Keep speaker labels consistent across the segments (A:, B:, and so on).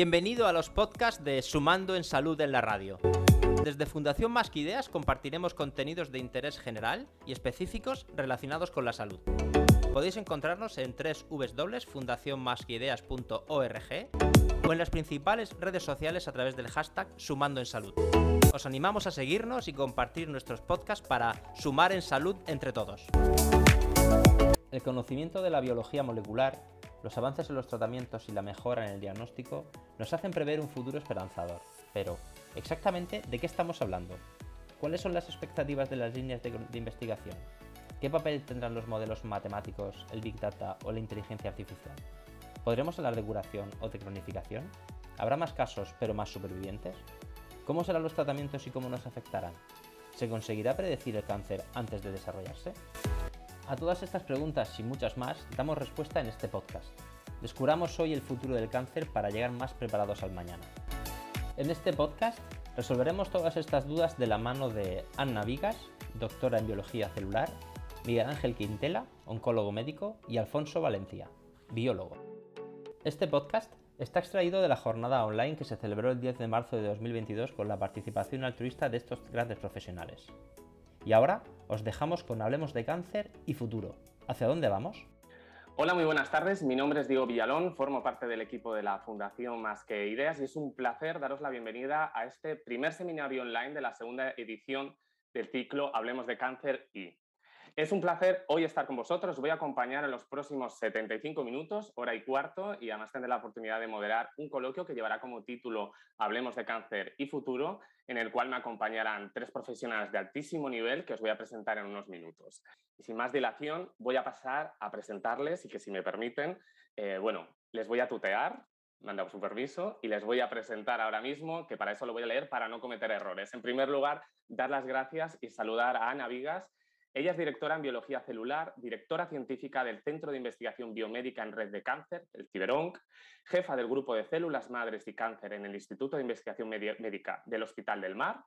A: Bienvenido a los podcasts de Sumando en Salud en la Radio. Desde Fundación Más que Ideas compartiremos contenidos de interés general y específicos relacionados con la salud. Podéis encontrarnos en www.fundacionmasqueideas.org o en las principales redes sociales a través del hashtag Sumando en Salud. Os animamos a seguirnos y compartir nuestros podcasts para sumar en salud entre todos. El conocimiento de la biología molecular, los avances en los tratamientos y la mejora en el diagnóstico nos hacen prever un futuro esperanzador. Pero, ¿exactamente de qué estamos hablando? ¿Cuáles son las expectativas de las líneas de, investigación? ¿Qué papel tendrán los modelos matemáticos, el Big Data o la inteligencia artificial? ¿Podremos hablar de curación o de cronificación? ¿Habrá más casos pero más supervivientes? ¿Cómo serán los tratamientos y cómo nos afectarán? ¿Se conseguirá predecir el cáncer antes de desarrollarse? A todas estas preguntas y muchas más damos respuesta en este podcast. Descubramos hoy el futuro del cáncer para llegar más preparados al mañana. En este podcast resolveremos todas estas dudas de la mano de Anna Vigas, doctora en biología celular, Miguel Ángel Quintela, oncólogo médico, y Alfonso Valencia, biólogo. Este podcast está extraído de la jornada online que se celebró el 10 de marzo de 2022 con la participación altruista de estos grandes profesionales. Y ahora os dejamos con Hablemos de Cáncer y Futuro. ¿Hacia dónde vamos?
B: Hola, muy buenas tardes. Mi nombre es Diego Villalón, formo parte del equipo de la Fundación Más que Ideas y es un placer daros la bienvenida a este primer seminario online de la segunda edición del ciclo Hablemos de Cáncer y. Es un placer hoy estar con vosotros. Os voy a acompañar en los próximos 75 minutos, hora y cuarto, y además tendré la oportunidad de moderar un coloquio que llevará como título Hablemos de cáncer y futuro, en el cual me acompañarán tres profesionales de altísimo nivel que os voy a presentar en unos minutos. Y sin más dilación, voy a pasar a presentarles y que si me permiten, eh, bueno, les voy a tutear, me han su permiso y les voy a presentar ahora mismo, que para eso lo voy a leer para no cometer errores. En primer lugar, dar las gracias y saludar a Ana Vigas, ella es directora en biología celular, directora científica del Centro de Investigación Biomédica en Red de Cáncer, el CiberOnc, jefa del grupo de células madres y cáncer en el Instituto de Investigación Médica del Hospital del Mar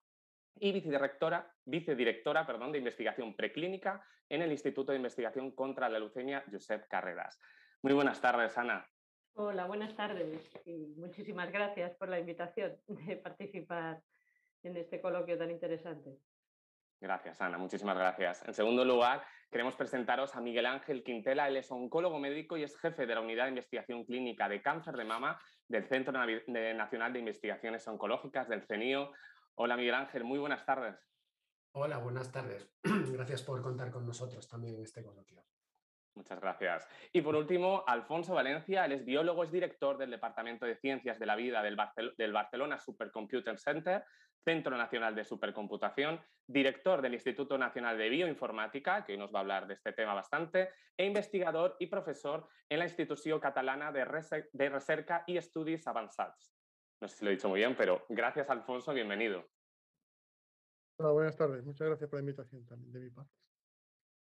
B: y vicedirectora, vicedirectora perdón, de investigación preclínica en el Instituto de Investigación contra la Leucemia Josep Carreras. Muy buenas tardes, Ana.
C: Hola, buenas tardes y muchísimas gracias por la invitación de participar en este coloquio tan interesante.
B: Gracias, Ana. Muchísimas gracias. En segundo lugar, queremos presentaros a Miguel Ángel Quintela. Él es oncólogo médico y es jefe de la Unidad de Investigación Clínica de Cáncer de Mama del Centro Nacional de Investigaciones Oncológicas del CENIO. Hola, Miguel Ángel. Muy buenas tardes.
D: Hola, buenas tardes. Gracias por contar con nosotros también en este coloquio.
B: Muchas gracias. Y por último, Alfonso Valencia, él es biólogo, es director del Departamento de Ciencias de la Vida del, Barcelona Supercomputer Center, Centro Nacional de Supercomputación, director del Instituto Nacional de Bioinformática, que hoy nos va a hablar de este tema bastante, e investigador y profesor en la Institución Catalana de, Recerca y Estudios Avanzados. No sé si lo he dicho muy bien, pero gracias, Alfonso, bienvenido.
E: Hola, buenas tardes. Muchas gracias por la invitación también de mi parte.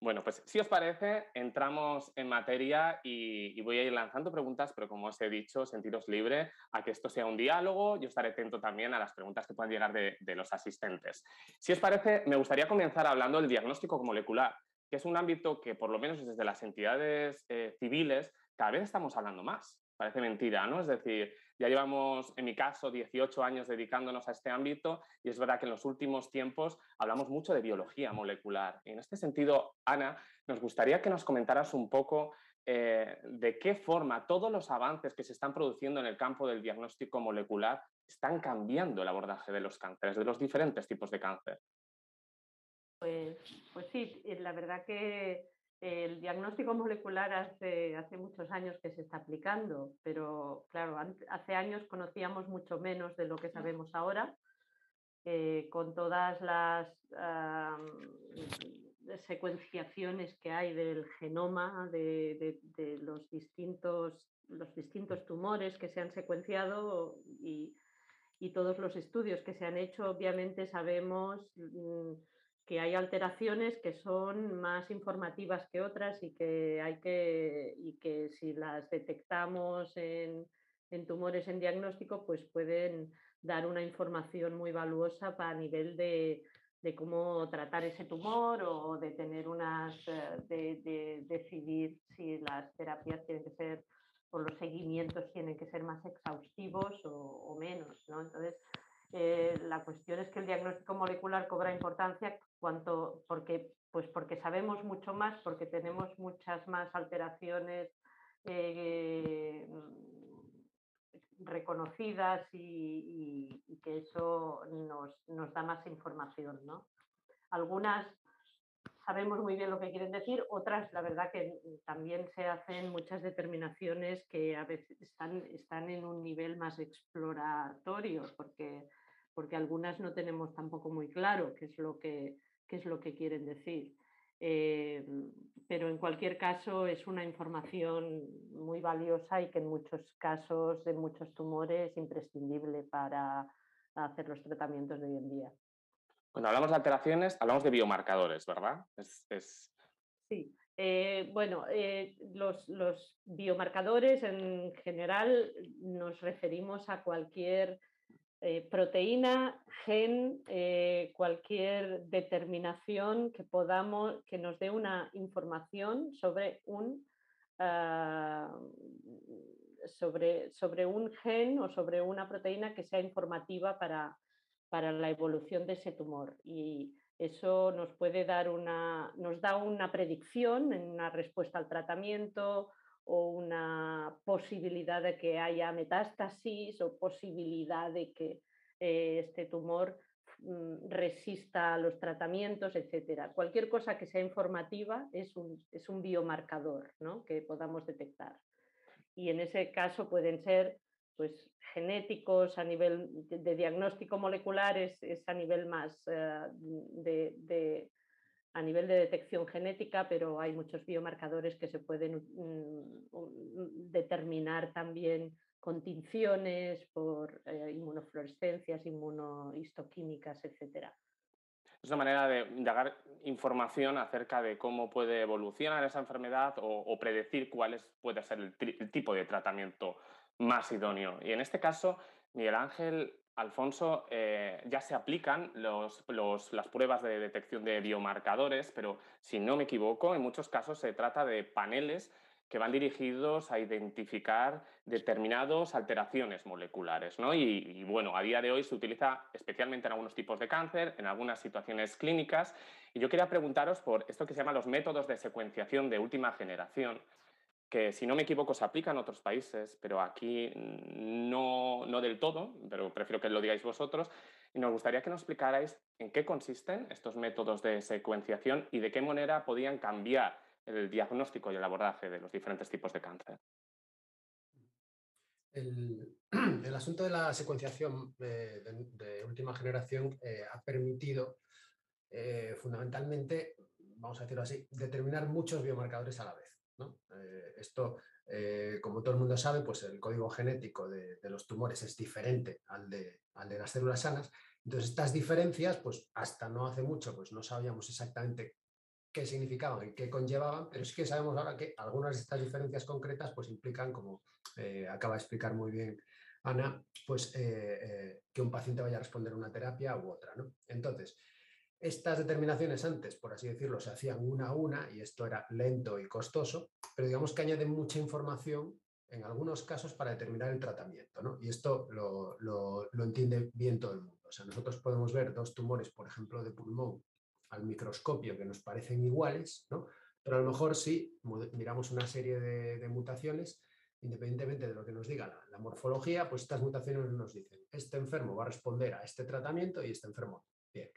B: Bueno, pues si os parece, entramos en materia y, voy a ir lanzando preguntas, pero como os he dicho, sentiros libre a que esto sea un diálogo. Yo estaré atento también a las preguntas que puedan llegar de, los asistentes. Si os parece, me gustaría comenzar hablando del diagnóstico molecular, que es un ámbito que, por lo menos desde las entidades eh, civiles, cada vez estamos hablando más. Parece mentira, ¿no? Es decir, ya llevamos, en mi caso, 18 años dedicándonos a este ámbito y es verdad que en los últimos tiempos hablamos mucho de biología molecular. Y en este sentido, Ana, nos gustaría que nos comentaras un poco eh, de qué forma todos los avances que se están produciendo en el campo del diagnóstico molecular están cambiando el abordaje de los cánceres, de los diferentes tipos de cáncer.
C: Pues, pues sí, eh, la verdad que el diagnóstico molecular hace, hace muchos años que se está aplicando, pero claro, hace años conocíamos mucho menos de lo que sabemos ahora, eh, con todas las secuenciaciones que hay del genoma, de, los, distintos, los distintos tumores que se han secuenciado y, y, todos los estudios que se han hecho, obviamente sabemos... Mm, que hay alteraciones que son más informativas que otras y que hay que, y que si las detectamos en, tumores en diagnóstico, pues pueden dar una información muy valuosa para nivel de, cómo tratar ese tumor o de tener unas, eh, de, decidir si las terapias tienen que ser por los seguimientos seguimientos tienen que ser más exhaustivos o, menos. ¿no? Entonces, eh, la cuestión es que el diagnóstico molecular cobra importancia porque, pues porque sabemos mucho más, porque tenemos muchas más alteraciones eh, reconocidas y, que eso nos, nos, da más información. ¿no? Algunas sabemos muy bien lo que quieren decir, otras, la verdad que también se hacen muchas determinaciones que a veces están, están en un nivel más exploratorio, porque, porque algunas no tenemos tampoco muy claro qué es lo que, qué es lo que quieren decir. Eh, pero en cualquier caso es una información muy valiosa y que en muchos casos, de muchos tumores, es imprescindible para hacer los tratamientos de hoy en día.
B: Cuando hablamos de alteraciones, hablamos de biomarcadores, ¿verdad?
C: Sí, eh, bueno, eh, los, biomarcadores en general nos referimos a cualquier eh, proteína, gen, cualquier determinación que podamos, que nos dé una información sobre un, ah, sobre, sobre un gen o sobre una proteína que sea informativa para, para la evolución de ese tumor. Y eso nos puede dar una, nos da una predicción en una respuesta al tratamiento o una posibilidad de que haya metástasis o posibilidad de que eh, este tumor resista a los tratamientos, etcétera. Cualquier cosa que sea informativa es un, es un biomarcador ¿no? que podamos detectar. Y en ese caso pueden ser pues, genéticos, a nivel de, diagnóstico molecular es, a nivel más eh, de, a nivel de detección genética, pero hay muchos biomarcadores que se pueden mm, determinar también con tinciones, por eh, inmunofluorescencias, inmunohistoquímicas, etc.
B: Es una manera de dar información acerca de cómo puede evolucionar esa enfermedad o, predecir cuál puede ser el tipo de tratamiento más idóneo. Y en este caso, Miguel Ángel, Alfonso, eh, ya se aplican las pruebas de detección de biomarcadores, pero si no me equivoco, en muchos casos se trata de paneles que van dirigidos a identificar determinadas alteraciones moleculares. ¿no? y, bueno, a día de hoy se utiliza especialmente en algunos tipos de cáncer, en algunas situaciones clínicas. Y yo quería preguntaros por esto que se llama los métodos de secuenciación de última generación, que si no me equivoco se aplica en otros países, pero aquí no, no del todo, pero prefiero que lo digáis vosotros. Y nos gustaría que nos explicarais en qué consisten estos métodos de secuenciación y de qué manera podían cambiar el diagnóstico y el abordaje de los diferentes tipos de cáncer.
D: El, asunto de la secuenciación de, última generación eh, ha permitido eh, fundamentalmente, vamos a decirlo así, determinar muchos biomarcadores a la vez. Eh, esto, eh, como todo el mundo sabe, pues el código genético de, los tumores es diferente al de, al de, las células sanas. Entonces, estas diferencias, pues hasta no hace mucho, pues no sabíamos exactamente qué significaban y qué conllevaban, pero sí que sabemos ahora que algunas de estas diferencias concretas pues implican, como eh, acaba de explicar muy bien Ana, pues que un paciente vaya a responder una terapia u otra. ¿no? Entonces, estas determinaciones antes, por así decirlo, se hacían una a una y esto era lento y costoso, pero digamos que añaden mucha información en algunos casos para determinar el tratamiento. ¿no? Y esto lo, entiende bien todo el mundo. O sea, nosotros podemos ver dos tumores, por ejemplo, de pulmón al microscopio que nos parecen iguales, ¿no? pero a lo mejor si miramos una serie de, mutaciones, independientemente de lo que nos diga la, la, morfología, pues estas mutaciones nos dicen, este enfermo va a responder a este tratamiento y este enfermo. Bien.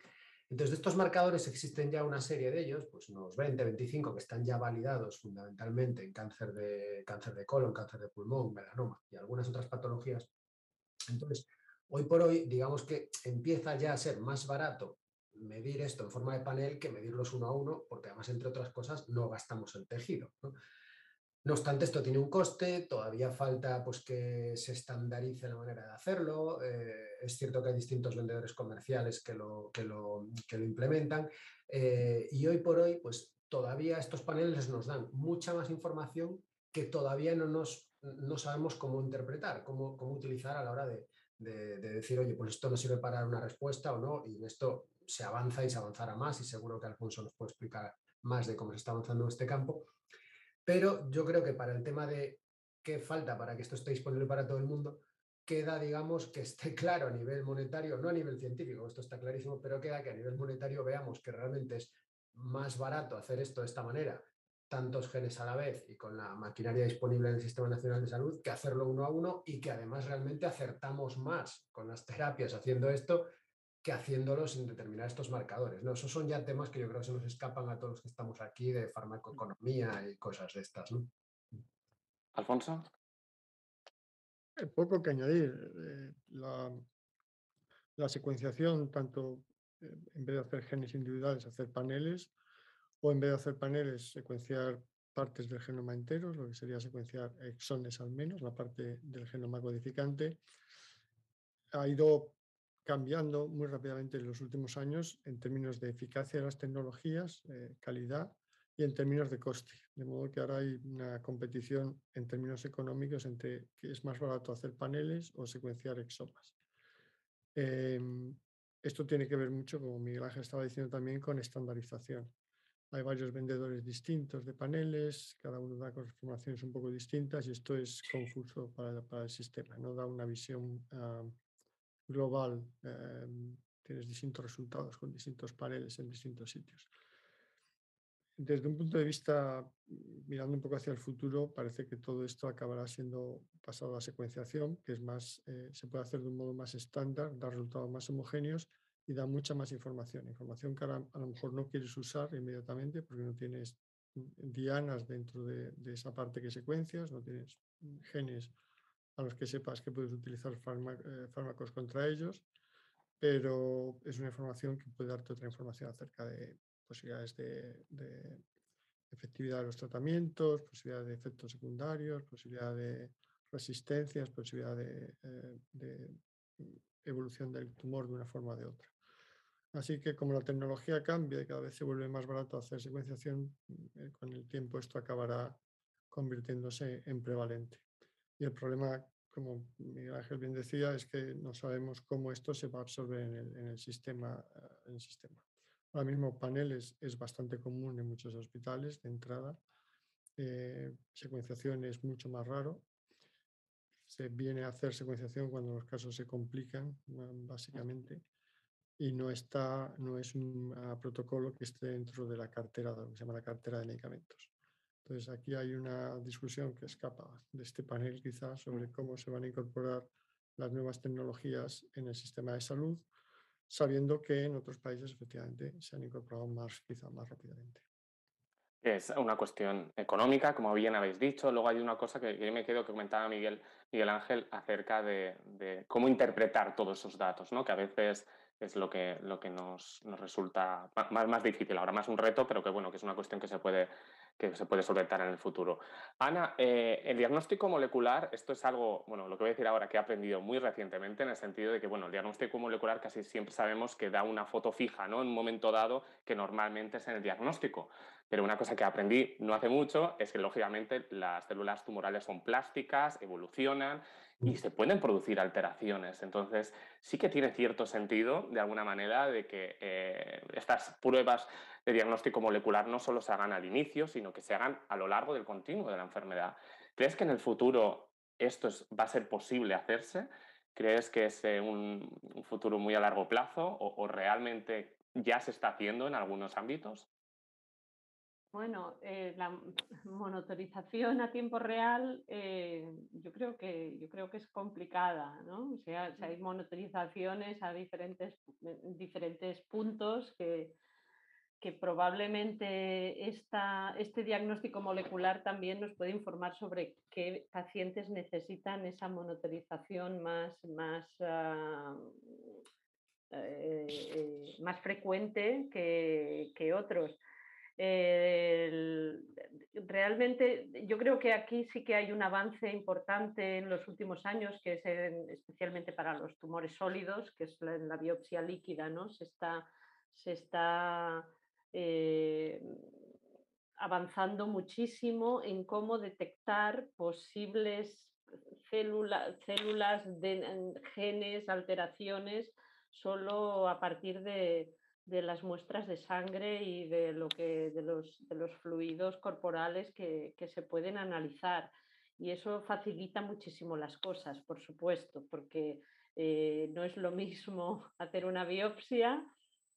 D: Entonces, de estos marcadores existen ya una serie de ellos, pues unos 20, 25 que están ya validados fundamentalmente en cáncer de, cáncer de colon, cáncer de pulmón, melanoma y algunas otras patologías. Entonces, hoy por hoy, digamos que empieza ya a ser más barato medir esto en forma de panel que medirlos uno a uno, porque además, entre otras cosas, no gastamos el tejido. ¿no? obstante, esto tiene un coste, todavía falta pues, que se estandarice la manera de hacerlo. Eh, es cierto que hay distintos vendedores comerciales que lo, que lo, que lo implementan eh, y hoy por hoy pues todavía estos paneles nos dan mucha más información que todavía no, nos, no sabemos cómo interpretar, cómo, cómo utilizar a la hora de, de, decir, oye, pues esto no sirve para una respuesta o no, y en esto se avanza y se avanzará más, y seguro que Alfonso nos puede explicar más de cómo se está avanzando en este campo. Pero yo creo que para el tema de qué falta para que esto esté disponible para todo el mundo, queda, digamos, que esté claro a nivel monetario, no a nivel científico, esto está clarísimo, pero queda que a nivel monetario veamos que realmente es más barato hacer esto de esta manera, tantos genes a la vez y con la maquinaria disponible en el Sistema Nacional de Salud, que hacerlo uno a uno y que además realmente acertamos más con las terapias haciendo esto que haciéndolo sin determinar estos marcadores. ¿no? Esos son ya temas que yo creo que se nos escapan a todos los que estamos aquí de farmacoeconomía y cosas de estas. ¿no?
B: Alfonso.
E: Eh, poco que añadir. Eh, la, la, secuenciación, tanto eh, en vez de hacer genes individuales, hacer paneles, o en vez de hacer paneles, secuenciar partes del genoma entero, lo que sería secuenciar exones al menos, la parte del genoma codificante, ha ido cambiando muy rápidamente en los últimos años en términos de eficacia de las tecnologías, calidad y en términos de coste. De modo que ahora hay una competición en términos económicos entre que es más barato hacer paneles o secuenciar exomas. Em, esto tiene que ver mucho, como Miguel Ángel estaba diciendo también, con estandarización. Hay varios vendedores distintos de paneles, cada uno da informaciones un poco distintas y esto es confuso para, para el sistema, no da una visión global. Em, tienes distintos resultados con distintos paneles en distintos sitios desde un punto de vista, mm, mirando un poco hacia el futuro, parece que todo esto acabará siendo pasado a secuenciación, que es más, eh, se puede hacer de un modo más estándar, dar resultados más homogéneos y da mucha más información. Información que a lo mejor no quieres usar inmediatamente porque no tienes mm, dianas dentro de, esa parte que secuencias, no tienes mm, genes a los que sepas que puedes utilizar eh, fármacos contra ellos, pero es una información que puede darte otra información acerca de posibilidades de, efectividad de los tratamientos, posibilidad de efectos secundarios, posibilidad de resistencias, posibilidad de, eh, evolución del tumor de una forma o de otra. Así que como la tecnología cambia y cada vez se vuelve más barato hacer secuenciación, eh, con el tiempo esto acabará convirtiéndose en prevalente. Y el problema, como Miguel Ángel bien decía, es que no sabemos cómo esto se va a absorber en el, sistema, en el sistema. Ahora mismo paneles es bastante común en muchos hospitales de entrada. Eh, secuenciación es mucho más raro. Se viene a hacer secuenciación cuando los casos se complican, básicamente, y no, está, no es un ah, protocolo que esté dentro de la cartera, lo que se llama la cartera de medicamentos. Entonces aquí hay una discusión que escapa de este panel quizás sobre cómo se van a incorporar las nuevas tecnologías en el sistema de salud sabiendo que en otros países efectivamente se han incorporado más, quizá más rápidamente.
B: Es una cuestión económica, como bien habéis dicho. Luego hay una cosa que yo me quedo que comentaba Miguel, Miguel Ángel acerca de, cómo interpretar todos esos datos, ¿no? que a veces es lo que, lo que nos, nos resulta más, más, difícil, ahora más un reto, pero que bueno, que es una cuestión que se puede, que se puede solventar en el futuro. Ana, eh, el diagnóstico molecular, esto es algo, bueno, lo que voy a decir ahora que he aprendido muy recientemente en el sentido de que, bueno, el diagnóstico molecular casi siempre sabemos que da una foto fija, ¿no? En un momento dado que normalmente es en el diagnóstico. Pero una cosa que aprendí no hace mucho es que, lógicamente, las células tumorales son plásticas, evolucionan y se pueden producir alteraciones. Entonces, sí que tiene cierto sentido, de alguna manera, de que eh, estas pruebas de diagnóstico molecular no solo se hagan al inicio, sino que se hagan a lo largo del continuo de la enfermedad. ¿Crees que en el futuro esto va a ser posible hacerse? ¿Crees que es eh, un, futuro muy a largo plazo o realmente ya se está haciendo en algunos ámbitos?
C: Bueno, eh, la monitorización a tiempo real eh, yo, creo que, yo creo que es complicada, ¿no? O sea, hay monitorizaciones a diferentes, diferentes puntos que, que probablemente esta, este diagnóstico molecular también nos puede informar sobre qué pacientes necesitan esa monitorización más, más, ah, eh, más frecuente que, que otros realmente yo creo que aquí sí que hay un avance importante en los últimos años, que es especialmente para los tumores sólidos, que es la, biopsia líquida, ¿no? Se está, se está eh, avanzando muchísimo en cómo detectar posibles células, células genes, alteraciones, solo a partir de, de las muestras de sangre y de, lo que, de, los, de los fluidos corporales que, se pueden analizar. Y eso facilita muchísimo las cosas, por supuesto, porque eh, no es lo mismo hacer una biopsia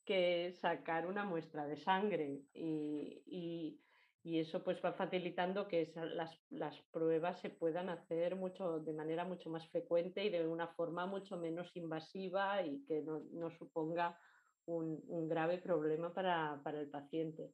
C: que sacar una muestra de sangre. Y, eso pues va facilitando que las, pruebas se puedan hacer mucho, de manera mucho más frecuente y de una forma mucho menos invasiva y que no, suponga un, grave problema para, para el paciente.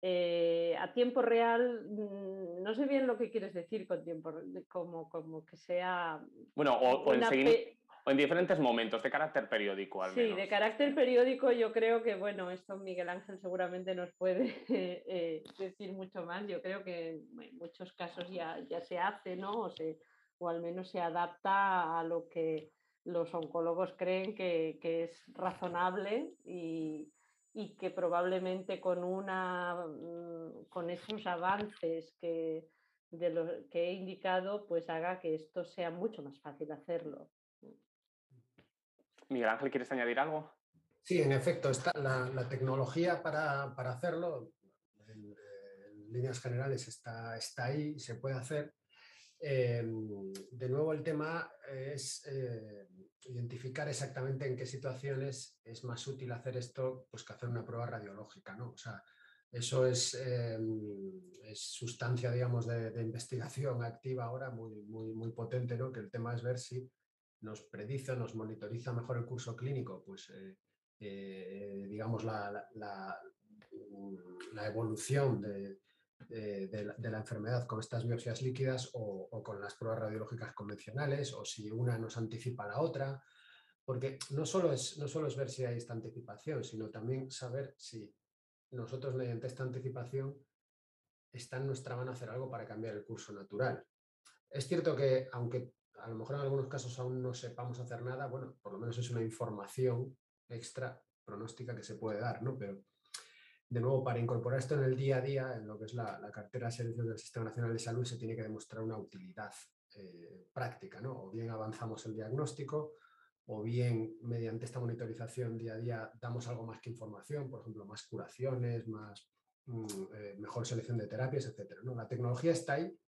C: Eh, a tiempo real, mm, no sé bien lo que quieres decir con tiempo, como, como que sea...
B: Bueno, o, en, diferentes momentos, de carácter periódico al
C: menos. Sí, de carácter periódico yo creo que, bueno, esto Miguel Ángel seguramente nos puede eh, decir mucho más. Yo creo que en muchos casos ya, ya se hace, ¿no? O, o al menos se adapta a lo que los oncólogos creen que, que es razonable y, y que probablemente con, una, mm, con esos avances que, de lo que he indicado, pues haga que esto sea mucho más fácil hacerlo.
B: Miguel Ángel, ¿quieres añadir algo?
D: Sí, en efecto, está la, tecnología para, hacerlo, en, líneas generales, está, está ahí, se puede hacer. Em, de nuevo, el tema es eh, identificar exactamente en qué situaciones es más útil hacer esto pues, que hacer una prueba radiológica. ¿no? O sea, eso es, em, sustancia, digamos, de, investigación activa ahora muy, muy, muy potente, ¿no? que el tema es ver si nos predice, nos monitoriza mejor el curso clínico, pues, eh, eh, digamos, la, la, la evolución de, de, la, enfermedad con estas biopsias líquidas o, con las pruebas radiológicas convencionales o si una nos anticipa a la otra, porque no solo, es, no solo es ver si hay esta anticipación, sino también saber si nosotros mediante esta anticipación está en nuestra mano hacer algo para cambiar el curso natural. Es cierto que aunque a lo mejor en algunos casos aún no sepamos hacer nada, bueno, por lo menos es una información extra pronóstica que se puede dar, ¿no? Pero de nuevo, para incorporar esto en el día a día, en lo que es la, cartera de servicios del Sistema Nacional de Salud, se tiene que demostrar una utilidad eh, práctica, ¿no? O bien avanzamos el diagnóstico, o bien mediante esta monitorización día a día damos algo más que información, por ejemplo, más curaciones, más, mm, eh, mejor selección de terapias, etc. ¿no? La tecnología está ahí,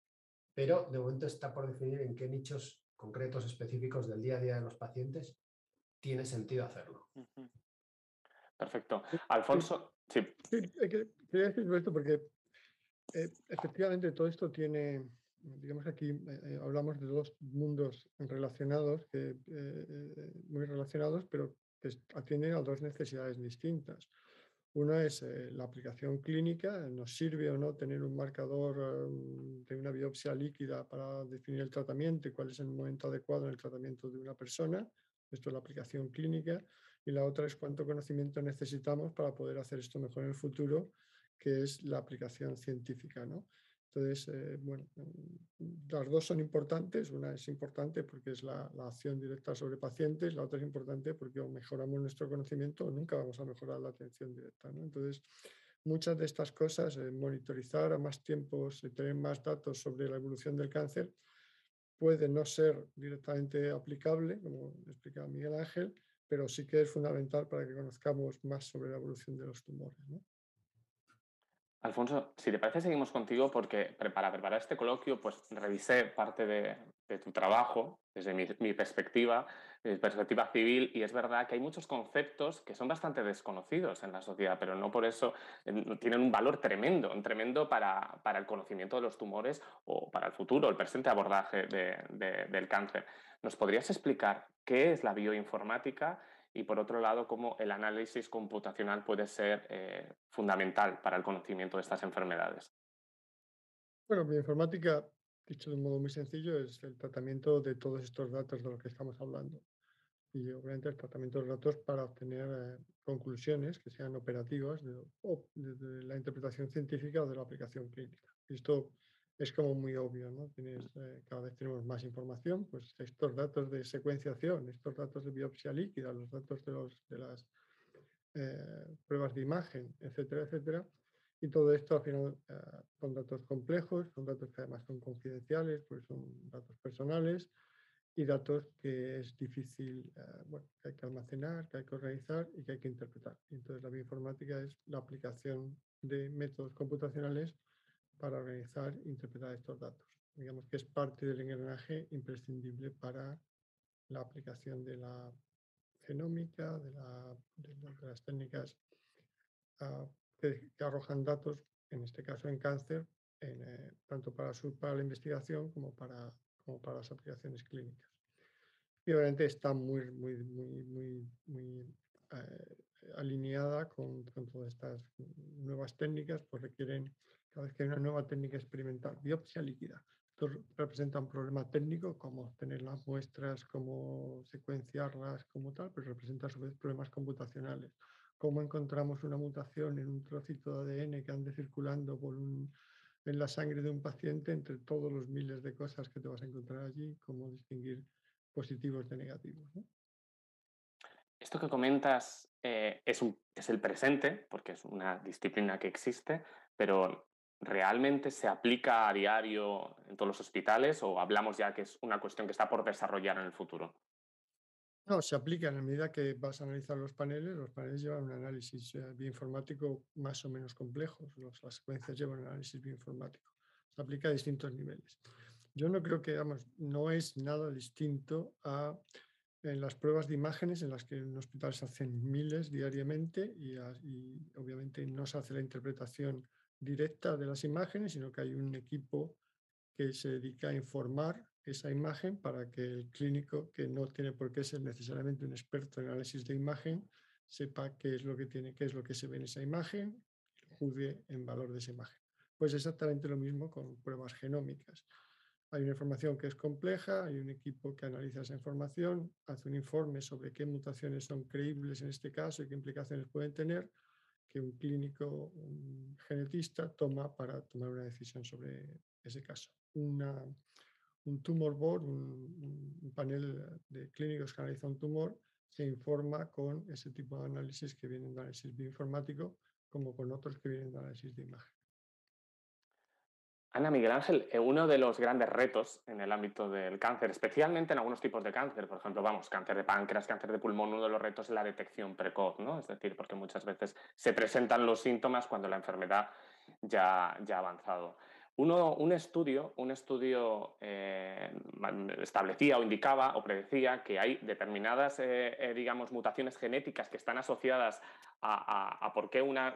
D: pero de momento está por definir en qué nichos concretos específicos del día a día de los pacientes tiene sentido hacerlo.
B: Perfecto. Alfonso, sí.
E: quería decir esto porque eh, efectivamente todo esto tiene, digamos aquí eh, eh, hablamos de dos mundos relacionados, que, muy relacionados, pero que atienden a dos necesidades distintas. Una es la aplicación clínica, nos sirve o no tener un marcador de una biopsia líquida para definir el tratamiento y cuál es el momento adecuado en el tratamiento de una persona. Esto es la aplicación clínica y la otra es cuánto conocimiento necesitamos para poder hacer esto mejor en el futuro, que es la aplicación científica. ¿no? Entonces, eh, bueno, mm, las dos son importantes. Una es importante porque es la, acción directa sobre pacientes, la otra es importante porque o mejoramos nuestro conocimiento o nunca vamos a mejorar la atención directa. Entonces, muchas de estas cosas, eh, monitorizar a más tiempos, eh, tener más datos sobre la evolución del cáncer, puede no ser directamente aplicable, como explicaba Miguel Ángel, pero sí que es fundamental para que conozcamos más sobre la evolución de los tumores.
B: Alfonso, si te parece, seguimos contigo porque para preparar este coloquio, pues revisé parte de, tu trabajo desde mi perspectiva civil, y es verdad que hay muchos conceptos que son bastante desconocidos en la sociedad, pero no por eso eh, tienen un valor tremendo, tremendo para, el conocimiento de los tumores o para el futuro, el presente abordaje del cáncer. ¿Nos podrías explicar qué es la bioinformática y por otro lado cómo el análisis computacional puede ser eh, fundamental para el conocimiento de estas enfermedades?
E: Bueno, bioinformática, dicho de un modo muy sencillo, es el tratamiento de todos estos datos de los que estamos hablando. Y obviamente el tratamiento de datos para obtener eh, conclusiones que sean operativas de, de, la interpretación científica o de la aplicación clínica. Esto es como muy obvio, ¿no? Tienes, eh, cada vez tenemos más información, pues estos datos de secuenciación, estos datos de biopsia líquida, los datos de, los, de las eh, pruebas de imagen, etcétera, etcétera. Y todo esto al final eh, son datos complejos, son datos que además son confidenciales, pues son datos personales y datos que es difícil, bueno, que hay que almacenar, que hay que organizar y que hay que interpretar. Entonces la bioinformática es la aplicación de métodos computacionales para organizar e interpretar estos datos. digamos que es parte del engranaje imprescindible para la aplicación de la genómica, de, las técnicas ah, que, arrojan datos, en este caso en cáncer, eh, tanto para, su, para la investigación como para, como para las aplicaciones clínicas. Y obviamente está muy, muy, muy, muy, muy eh, alineada con, con, todas estas nuevas técnicas, pues requieren, cada vez que hay una nueva técnica experimental, biopsia líquida. Esto representa un problema técnico, como tener las muestras, cómo secuenciarlas, como tal, pero representa a su vez problemas computacionales. Cómo encontramos una mutación en un trocito de ADN que ande circulando por un, en la sangre de un paciente entre todos los miles de cosas que te vas a encontrar allí, cómo distinguir positivos de negativos.
B: Esto que comentas eh, es, un, es el presente, porque es una disciplina que existe, pero ¿realmente se aplica a diario en todos los hospitales o hablamos ya que es una cuestión que está por desarrollar en el futuro?
E: No, se aplica en la medida que vas a analizar los paneles. Los paneles llevan un análisis eh, bioinformático más o menos complejo. las secuencias llevan un análisis bioinformático. Se aplica a distintos niveles. Yo no creo que, vamos, no es nada distinto a en las pruebas de imágenes en las que en un hospital se hacen miles diariamente y, obviamente no se hace la interpretación directa de las imágenes, sino que hay un equipo que se dedica a informar esa imagen para que el clínico, que no tiene por qué ser necesariamente un experto en análisis de imagen, sepa qué es lo que tiene, qué es lo que se ve en esa imagen, juzgue en valor de esa imagen. Pues exactamente lo mismo con pruebas genómicas. Hay una información que es compleja, hay un equipo que analiza esa información, hace un informe sobre qué mutaciones son creíbles en este caso y qué implicaciones pueden tener, que un clínico, un genetista toma para tomar una decisión sobre ese caso. Un tumor board, un, panel de clínicos que analiza un tumor, se informa con ese tipo de análisis que vienen de análisis bioinformático, como con otros que vienen de análisis de imagen.
B: Ana Miguel Ángel, eh, uno de los grandes retos en el ámbito del cáncer, especialmente en algunos tipos de cáncer, por ejemplo, vamos, cáncer de páncreas, cáncer de pulmón, uno de los retos es la detección precoz, ¿no? Es decir, porque muchas veces se presentan los síntomas cuando la enfermedad ya, ya ha avanzado un estudio, un estudio eh, establecía o indicaba o predecía que hay determinadas, eh, eh, digamos, mutaciones genéticas que están asociadas a, por qué una,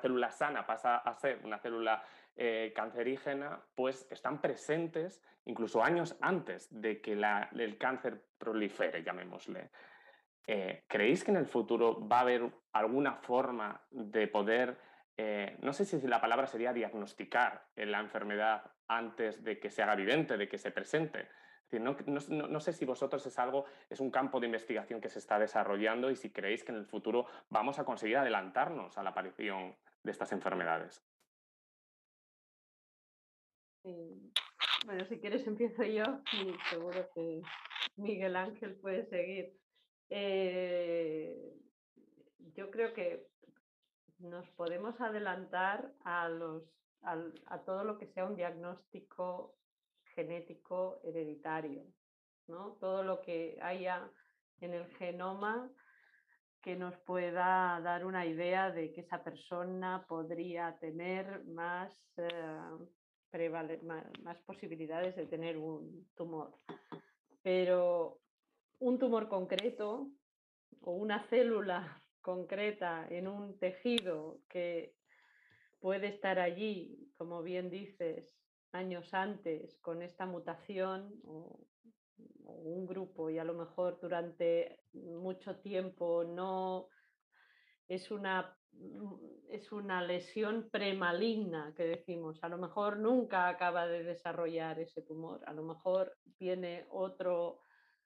B: célula sana pasa a ser una célula cancerígena, pues están presentes incluso años antes de que el cáncer prolifere, llamémosle. ¿Creéis que en el futuro va a haber alguna forma de poder eh, no sé si la palabra sería diagnosticar la enfermedad antes de que se haga evidente, de que se presente. no, sé si vosotros es algo, es un campo de investigación que se está desarrollando y si creéis que en el futuro vamos a conseguir adelantarnos a la aparición de estas enfermedades.
C: Bueno, si quieres empiezo yo y seguro que Miguel Ángel puede seguir. Eh, yo creo que nos podemos adelantar a, los, a, todo lo que sea un diagnóstico genético hereditario, ¿no? todo lo que haya en el genoma que nos pueda dar una idea de que esa persona podría tener más, eh, más posibilidades de tener un tumor. Pero un tumor concreto o una célula concreta en un tejido que puede estar allí, como bien dices, años antes con esta mutación o, un grupo y a lo mejor durante mucho tiempo no es una es una lesión premaligna que decimos, a lo mejor nunca acaba de desarrollar ese tumor, a lo mejor viene otro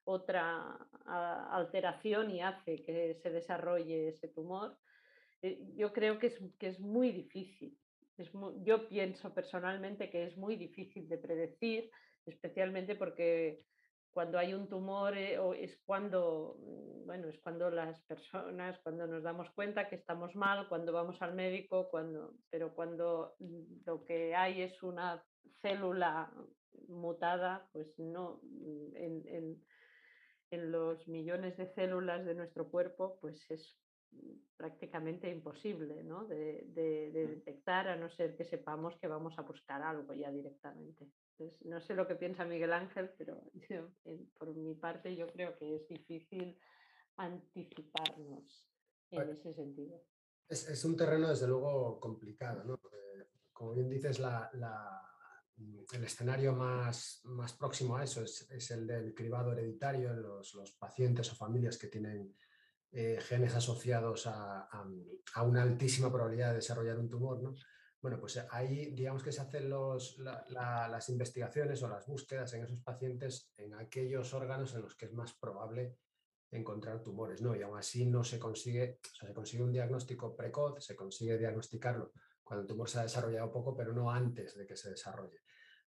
C: otra alteración y hace que se desarrolle ese tumor, eh, yo creo que es, que es muy difícil. Es yo pienso personalmente que es muy difícil de predecir, especialmente porque cuando hay un tumor eh, es cuando mm, bueno es cuando las personas cuando nos damos cuenta que estamos mal cuando vamos al médico cuando pero cuando lo que hay es una célula mutada pues no en, en los millones de células de nuestro cuerpo, pues es prácticamente imposible de, mm. detectar a no ser que sepamos que vamos a buscar algo ya directamente. no sé lo que piensa Miguel Ángel, pero por mi parte yo creo que es difícil anticiparnos en ese sentido.
D: Es, un terreno desde luego complicado, ¿no? como bien dices, el escenario más, más, próximo a eso es, el del cribado hereditario en los, pacientes o familias que tienen eh, genes asociados a, una altísima probabilidad de desarrollar un tumor. ¿no? Bueno, pues ahí digamos que se hacen las investigaciones o las búsquedas en esos pacientes en aquellos órganos en los que es más probable encontrar tumores, ¿no? Y aún así no se consigue, se consigue un diagnóstico precoz, se consigue diagnosticarlo cuando el tumor se ha desarrollado poco, pero no antes de que se desarrolle.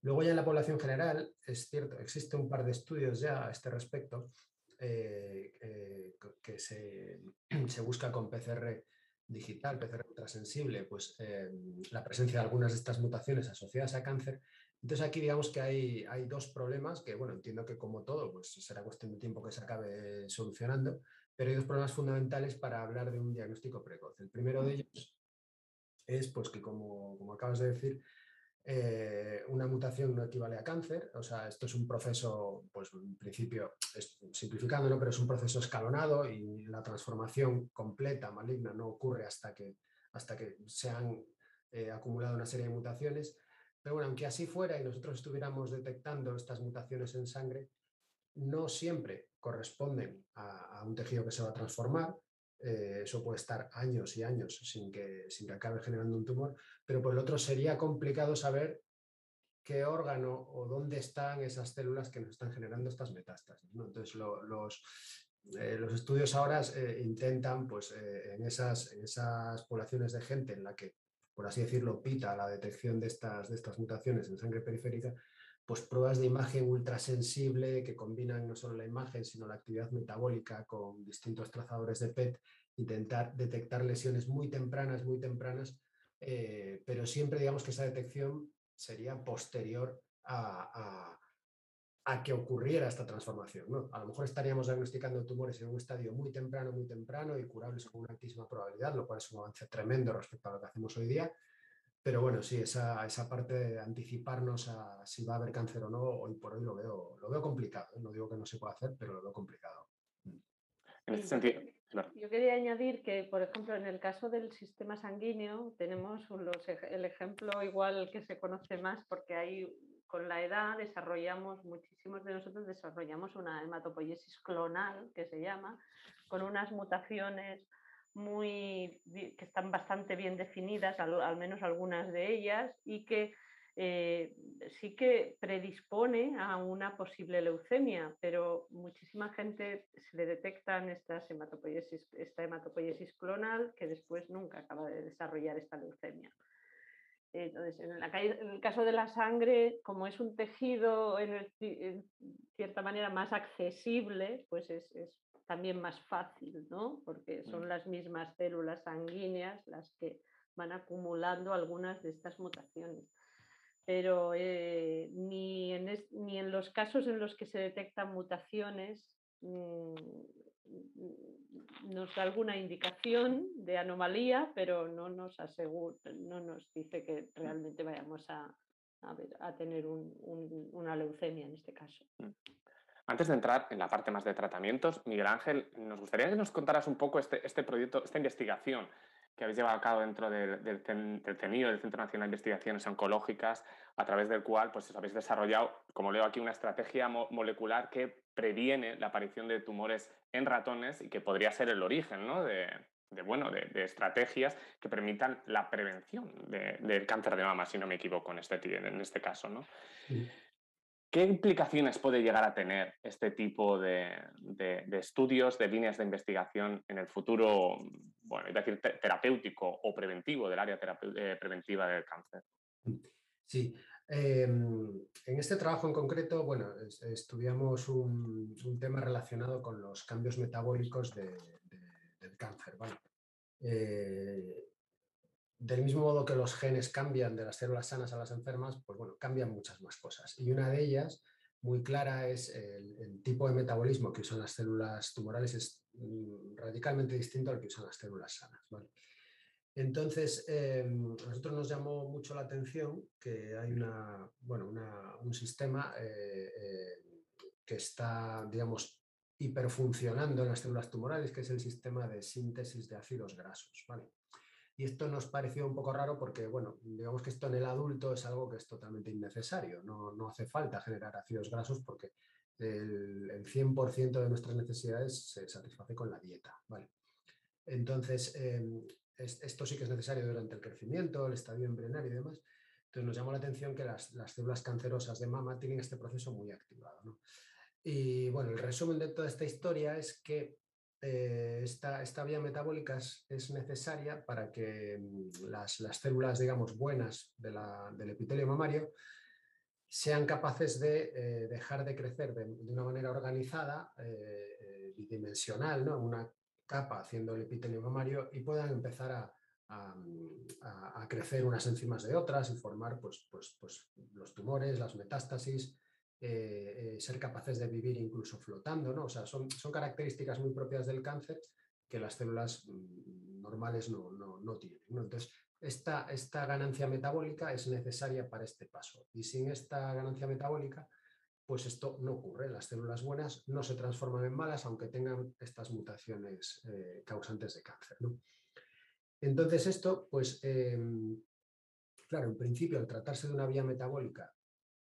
D: Luego ya en la población general, es cierto, existe un par de estudios ya a este respecto eh, eh, que se, se, busca con PCR digital, PCR ultrasensible, pues eh, la presencia de algunas de estas mutaciones asociadas a cáncer. Entonces aquí digamos que hay, hay dos problemas que, bueno, entiendo que como todo, pues será cuestión de tiempo que se acabe solucionando, pero hay dos problemas fundamentales para hablar de un diagnóstico precoz. El primero de ellos es pues que, como, como acabas de decir, eh, una mutación no equivale a cáncer, o sea, esto es un proceso, pues en principio, simplificándolo, pero es un proceso escalonado y la transformación completa maligna no ocurre hasta que, hasta que se han eh, acumulado una serie de mutaciones. Pero bueno, aunque así fuera y nosotros estuviéramos detectando estas mutaciones en sangre, no siempre corresponden a un tejido que se va a transformar, eh, eso puede estar años y años sin que, sin que acabe generando un tumor, pero por el otro sería complicado saber qué órgano o dónde están esas células que nos están generando estas metástasis. Entonces, los, eh, los, estudios ahora eh, intentan, pues, en, esas, en esas poblaciones de gente en la que, por así decirlo, pita la detección de estas, de estas mutaciones en sangre periférica, pues pruebas de imagen ultrasensible que combinan no solo la imagen, sino la actividad metabólica con distintos trazadores de PET, intentar detectar lesiones muy tempranas, muy tempranas, eh, pero siempre digamos que esa detección sería posterior a, que ocurriera esta transformación. ¿no? A lo mejor estaríamos diagnosticando tumores en un estadio muy temprano, muy temprano y curables con una altísima probabilidad, lo cual es un avance tremendo respecto a lo que hacemos hoy día, pero bueno, sí, esa, esa, parte de anticiparnos a si va a haber cáncer o no, hoy por hoy lo veo, lo veo complicado. ¿eh? No digo que no se pueda hacer, pero lo veo complicado.
B: Mm. En ese sentido.
C: Yo quería añadir que, por ejemplo, en el caso del sistema sanguíneo, tenemos el ejemplo igual que se conoce más porque ahí con la edad desarrollamos, muchísimos de nosotros desarrollamos una hematopoiesis clonal, que se llama, con unas mutaciones muy, que están bastante bien definidas, al, menos algunas de ellas, y que eh, sí que predispone a una posible leucemia, pero muchísima gente se le detectan esta hematopoiesis clonal que después nunca acaba de desarrollar esta leucemia. Entonces, en, el caso de la sangre, como es un tejido en, cierta manera más accesible, pues es, es también más fácil, ¿no? Porque son mm. las mismas células sanguíneas las que van acumulando algunas de estas mutaciones. Pero eh, ni, en ni, en los casos en los que se detectan mutaciones mm, nos da alguna indicación de anomalía, pero no nos asegura, no nos dice que realmente vayamos a, a, tener una leucemia en este caso.
B: Antes de entrar en la parte más de tratamientos, Miguel Ángel, nos gustaría que nos contaras un poco este, este proyecto, esta investigación que habéis llevado a cabo dentro del, del, CENIO, del Centro Nacional de Investigaciones Oncológicas, a través del cual pues, habéis desarrollado, como leo aquí, una estrategia molecular que previene la aparición de tumores en ratones y que podría ser el origen de, bueno, de, estrategias que permitan la prevención del cáncer de mama, si no me equivoco en este, en este caso. ¿no? ¿Qué implicaciones puede llegar a tener este tipo de, estudios, de líneas de investigación en el futuro, bueno, es decir, terapéutico o preventivo del área eh, preventiva del cáncer?
D: Sí, em, en este trabajo en concreto, bueno, estudiamos un, tema relacionado con los cambios metabólicos del cáncer. Bueno, eh, del mismo modo que los genes cambian de las células sanas a las enfermas, pues bueno, cambian muchas más cosas. Y una de ellas, muy clara, es el, tipo de metabolismo que usan las células tumorales es mm, radicalmente distinto al que usan las células sanas. Entonces, em, a nosotros nos llamó mucho la atención que hay una, bueno, un sistema eh, eh, que está, digamos, hiperfuncionando en las células tumorales, que es el sistema de síntesis de ácidos grasos. ¿vale? Y esto nos pareció un poco raro porque, bueno, digamos que esto en el adulto es algo que es totalmente innecesario. No, no hace falta generar ácidos grasos porque el, el 100% de nuestras necesidades se satisface con la dieta. ¿vale? Entonces, em, esto sí que es necesario durante el crecimiento, el estadio embrionario y demás. Entonces nos llamó la atención que las, células cancerosas de mama tienen este proceso muy activado. Y bueno, el resumen de toda esta historia es que eh, esta, vía metabólica es, necesaria para que mm, las, células, digamos, buenas del epitelio mamario sean capaces de eh, dejar de crecer de, una manera organizada, eh, bidimensional, ¿no? una capa haciendo el epitelio mamario y puedan empezar a, crecer unas enzimas de otras y formar pues, pues, pues los tumores, las metástasis, eh, eh, ser capaces de vivir incluso flotando, ¿no? O sea, son, son características muy propias del cáncer que las células mm, normales no, no, tienen. Entonces, esta, esta ganancia metabólica es necesaria para este paso y sin esta ganancia metabólica pues esto no ocurre. Las células buenas no se transforman en malas, aunque tengan estas mutaciones eh, causantes de cáncer. Entonces esto, pues, em, claro, en principio, al tratarse de una vía metabólica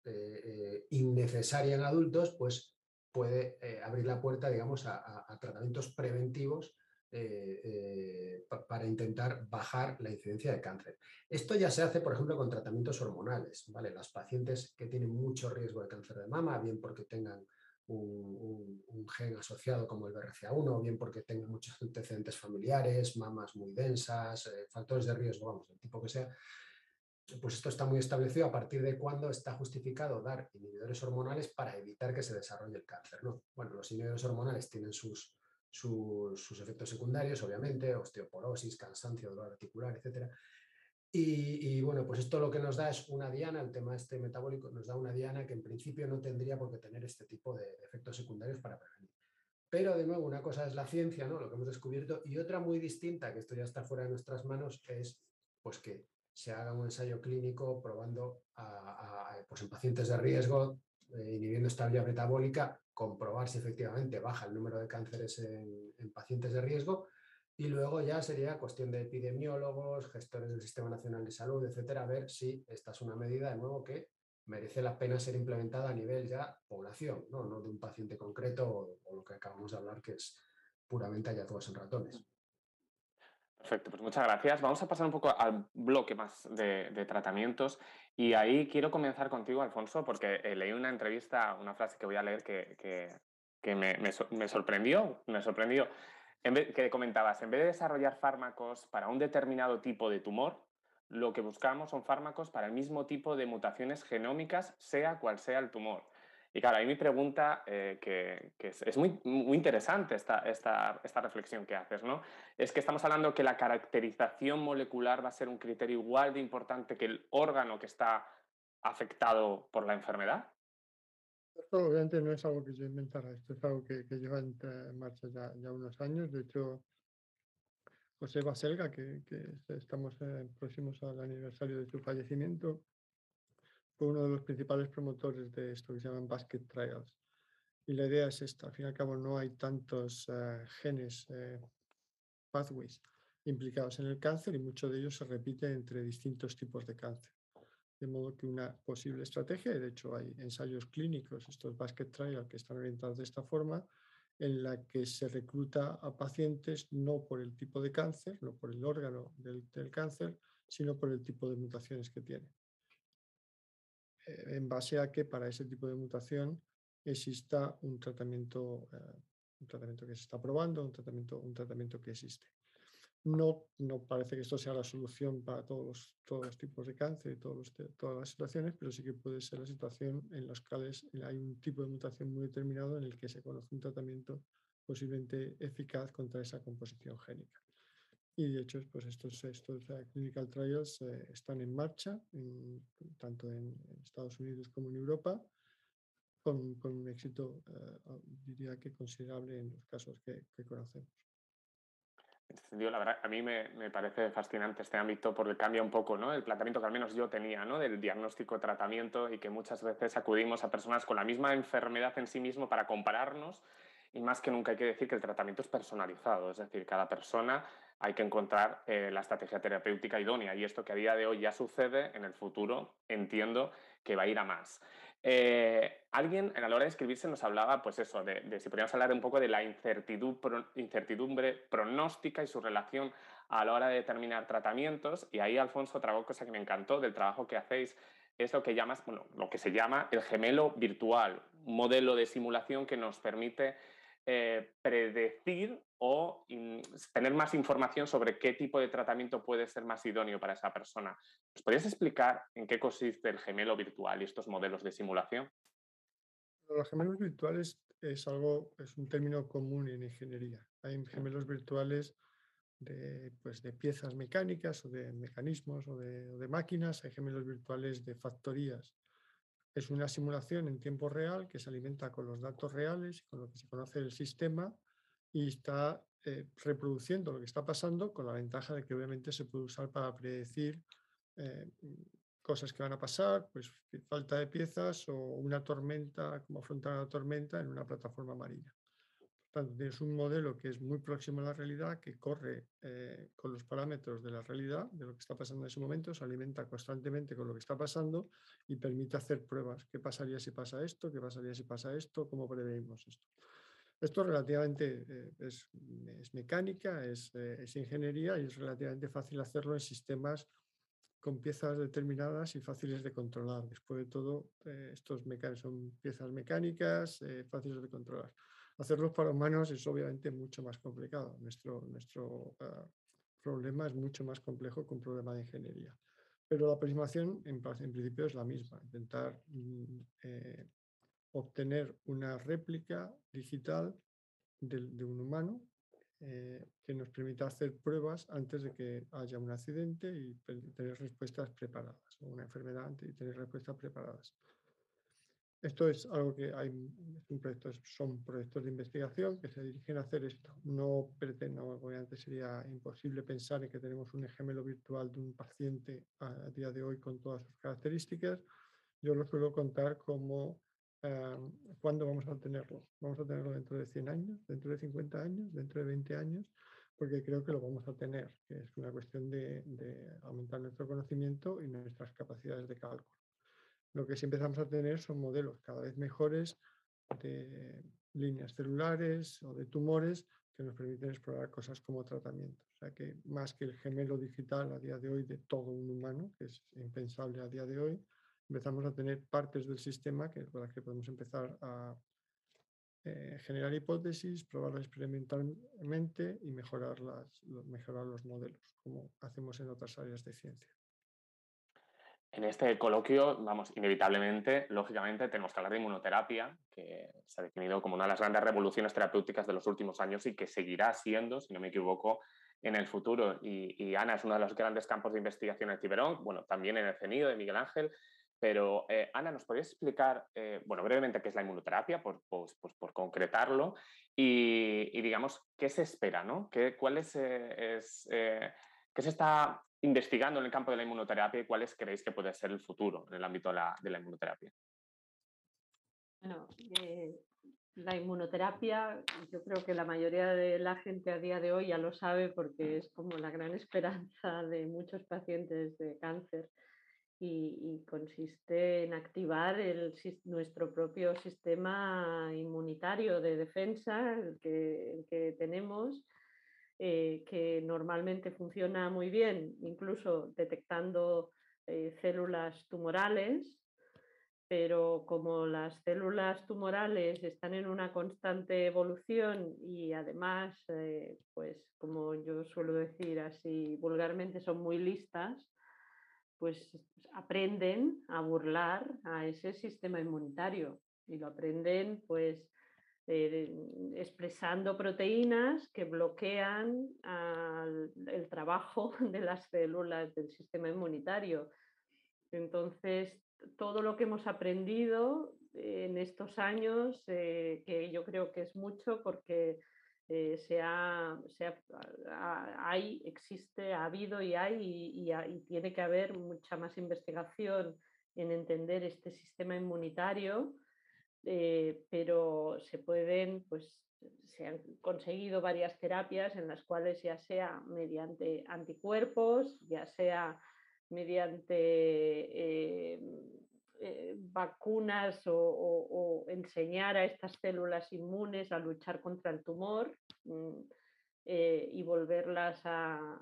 D: eh, eh, innecesaria en adultos, pues puede abrir la puerta, digamos, a tratamientos preventivos eh, eh, para intentar bajar la incidencia de cáncer. Esto ya se hace, por ejemplo, con tratamientos hormonales. ¿vale? Las pacientes que tienen mucho riesgo de cáncer de mama, bien porque tengan un, gen asociado como el BRCA1, o bien porque tengan muchos antecedentes familiares, mamas muy densas, eh, factores de riesgo, vamos, del tipo que sea, pues esto está muy establecido a partir de cuándo está justificado dar inhibidores hormonales para evitar que se desarrolle el cáncer. ¿no? Bueno, los inhibidores hormonales tienen sus, efectos secundarios, obviamente, osteoporosis, cansancio, dolor articular, etc. Y, bueno, pues esto lo que nos da es una diana, el tema este metabólico nos da una diana que en principio no tendría por qué tener este tipo de efectos secundarios para prevenir. Pero de nuevo, una cosa es la ciencia, ¿no? lo que hemos descubierto, y otra muy distinta, que esto ya está fuera de nuestras manos, es pues que se haga un ensayo clínico probando pues en pacientes de riesgo, eh, inhibiendo esta vía metabólica comprobar si efectivamente baja el número de cánceres en, pacientes de riesgo y luego ya sería cuestión de epidemiólogos, gestores del Sistema Nacional de Salud, etcétera, ver si esta es una medida de nuevo que merece la pena ser implementada a nivel ya población, no, no de un paciente concreto o, lo que acabamos de hablar que es puramente hallazgos en ratones.
B: Perfecto, pues muchas gracias. Vamos a pasar un poco al bloque más de, tratamientos y ahí quiero comenzar contigo, Alfonso, porque eh, leí una entrevista, una frase que voy a leer que, me, sorprendió, me sorprendió, que comentabas, en vez de desarrollar fármacos para un determinado tipo de tumor, lo que buscamos son fármacos para el mismo tipo de mutaciones genómicas, sea cual sea el tumor. Y claro, ahí mi pregunta, eh, que, es, muy, muy interesante esta, esta, esta, reflexión que haces, ¿no? Es que estamos hablando que la caracterización molecular va a ser un criterio igual de importante que el órgano que está afectado por la enfermedad.
E: Esto obviamente no es algo que yo inventara, esto es algo que, lleva en, marcha ya, ya, unos años. De hecho, José Baselga, que, que estamos eh, próximos al aniversario de su fallecimiento, fue uno de los principales promotores de esto que se llaman basket trials. Y la idea es esta, al fin y al cabo no hay tantos eh, genes, eh, pathways implicados en el cáncer y muchos de ellos se repiten entre distintos tipos de cáncer. De modo que una posible estrategia, de hecho hay ensayos clínicos, estos basket trials que están orientados de esta forma, en la que se recluta a pacientes no por el tipo de cáncer, no por el órgano del, del cáncer, sino por el tipo de mutaciones que tienen. Eh, en base a que para ese tipo de mutación exista un tratamiento, eh, un tratamiento que se está probando, un tratamiento, un tratamiento que existe. No, no parece que esto sea la solución para todos los, todos los tipos de cáncer y todas las situaciones, pero sí que puede ser la situación en las cuales hay un tipo de mutación muy determinado en el que se conoce un tratamiento posiblemente eficaz contra esa composición génica. Y de hecho, pues estos, estos clinical trials eh, están en marcha, tanto en Estados Unidos como en Europa, con, con un éxito, eh, diría que considerable en los casos que, que, conocemos.
B: la verdad, a mí me, me, parece fascinante este ámbito porque cambia un poco ¿no? el planteamiento que al menos yo tenía ¿no? del diagnóstico tratamiento y que muchas veces acudimos a personas con la misma enfermedad en sí mismo para compararnos y más que nunca hay que decir que el tratamiento es personalizado, es decir, cada persona hay que encontrar eh, la estrategia terapéutica idónea y esto que a día de hoy ya sucede, en el futuro entiendo que va a ir a más. Eh, alguien a la hora de escribirse nos hablaba, pues eso, de, si podríamos hablar un poco de la incertidumbre, pronóstica y su relación a la hora de determinar tratamientos. Y ahí, Alfonso, otra cosa que me encantó del trabajo que hacéis es lo que, llamas, bueno, lo que se llama el gemelo virtual, un modelo de simulación que nos permite eh, predecir o tener más información sobre qué tipo de tratamiento puede ser más idóneo para esa persona. ¿Nos podrías explicar en qué consiste el gemelo virtual y estos modelos de simulación?
E: Los gemelos virtuales es algo, es un término común en ingeniería. Hay gemelos virtuales de, pues, de piezas mecánicas o de mecanismos o de, o de máquinas, hay gemelos virtuales de factorías es una simulación en tiempo real que se alimenta con los datos reales, con lo que se conoce del sistema y está eh, reproduciendo lo que está pasando con la ventaja de que obviamente se puede usar para predecir eh, cosas que van a pasar, pues falta de piezas o una tormenta, como afrontar una tormenta en una plataforma marina tanto, tienes un modelo que es muy próximo a la realidad, que corre eh, con los parámetros de la realidad, de lo que está pasando en ese momento, se alimenta constantemente con lo que está pasando y permite hacer pruebas. ¿Qué pasaría si pasa esto? ¿Qué pasaría si pasa esto? ¿Cómo preveímos esto? Esto relativamente eh, es, mecánica, es, eh, es, ingeniería y es relativamente fácil hacerlo en sistemas con piezas determinadas y fáciles de controlar. Después de todo, estos son piezas mecánicas fáciles de controlar. Hacerlos para humanos es obviamente mucho más complicado. Nuestro, nuestro ah, problema es mucho más complejo que un problema de ingeniería. Pero la aproximación en, principio es la misma, intentar mm, eh, obtener una réplica digital de, un humano eh, que nos permita hacer pruebas antes de que haya un accidente y tener respuestas preparadas, o una enfermedad antes y tener respuestas preparadas. Esto es algo que hay, un son proyectos de investigación que se dirigen a hacer esto. No pretendo, obviamente sería imposible pensar en que tenemos un gemelo virtual de un paciente a, día de hoy con todas sus características. Yo lo suelo contar como um, cuándo vamos a tenerlo. Vamos a tenerlo dentro de 100 años, dentro de 50 años, dentro de 20 años, porque creo que lo vamos a tener, que es una cuestión de, de aumentar nuestro conocimiento y nuestras capacidades de cálculo lo que sí empezamos a tener son modelos cada vez mejores de líneas celulares o de tumores que nos permiten explorar cosas como tratamiento. O sea que más que el gemelo digital a día de hoy de todo un humano, que es impensable a día de hoy, empezamos a tener partes del sistema que, con las que podemos empezar a eh, generar hipótesis, probarlas experimentalmente y mejorar, las, mejorar los modelos, como hacemos en otras áreas de ciencia.
B: En este coloquio, vamos, inevitablemente, lógicamente, tenemos que hablar de inmunoterapia, que se ha definido como una de las grandes revoluciones terapéuticas de los últimos años y que seguirá siendo, si no me equivoco, en el futuro. Y, Ana es uno de los grandes campos de investigación en Ciberón, bueno, también en el CENIDO de Miguel Ángel. Pero, eh, Ana, ¿nos podrías explicar, eh, bueno, brevemente qué es la inmunoterapia, por, pues, pues, concretarlo, y, digamos, qué se espera, ¿no? ¿Qué, ¿Cuál es, eh, qué se está investigando en el campo de la inmunoterapia y cuáles creéis que puede ser el futuro en el ámbito de la, inmunoterapia?
C: Bueno, la inmunoterapia, yo creo que la mayoría de la gente a día de hoy ya lo sabe porque es como la gran esperanza de muchos pacientes de cáncer y, consiste en activar nuestro propio sistema inmunitario de defensa, el que, el que tenemos eh, que normalmente funciona muy bien, incluso detectando eh, células tumorales, pero como las células tumorales están en una constante evolución y además, eh, pues como yo suelo decir así vulgarmente, son muy listas, pues aprenden a burlar a ese sistema inmunitario y lo aprenden pues eh, expresando proteínas que bloquean el trabajo de las células del sistema inmunitario. Entonces, todo lo que hemos aprendido en estos años, eh, que yo creo que es mucho porque eh, se ha, hay, existe, ha habido y hay y, tiene que haber mucha más investigación en entender este sistema inmunitario, eh, pero se pueden, pues se han conseguido varias terapias en las cuales ya sea mediante anticuerpos, ya sea mediante eh, eh, vacunas o, enseñar a estas células inmunes a luchar contra el tumor mm, eh, y volverlas a,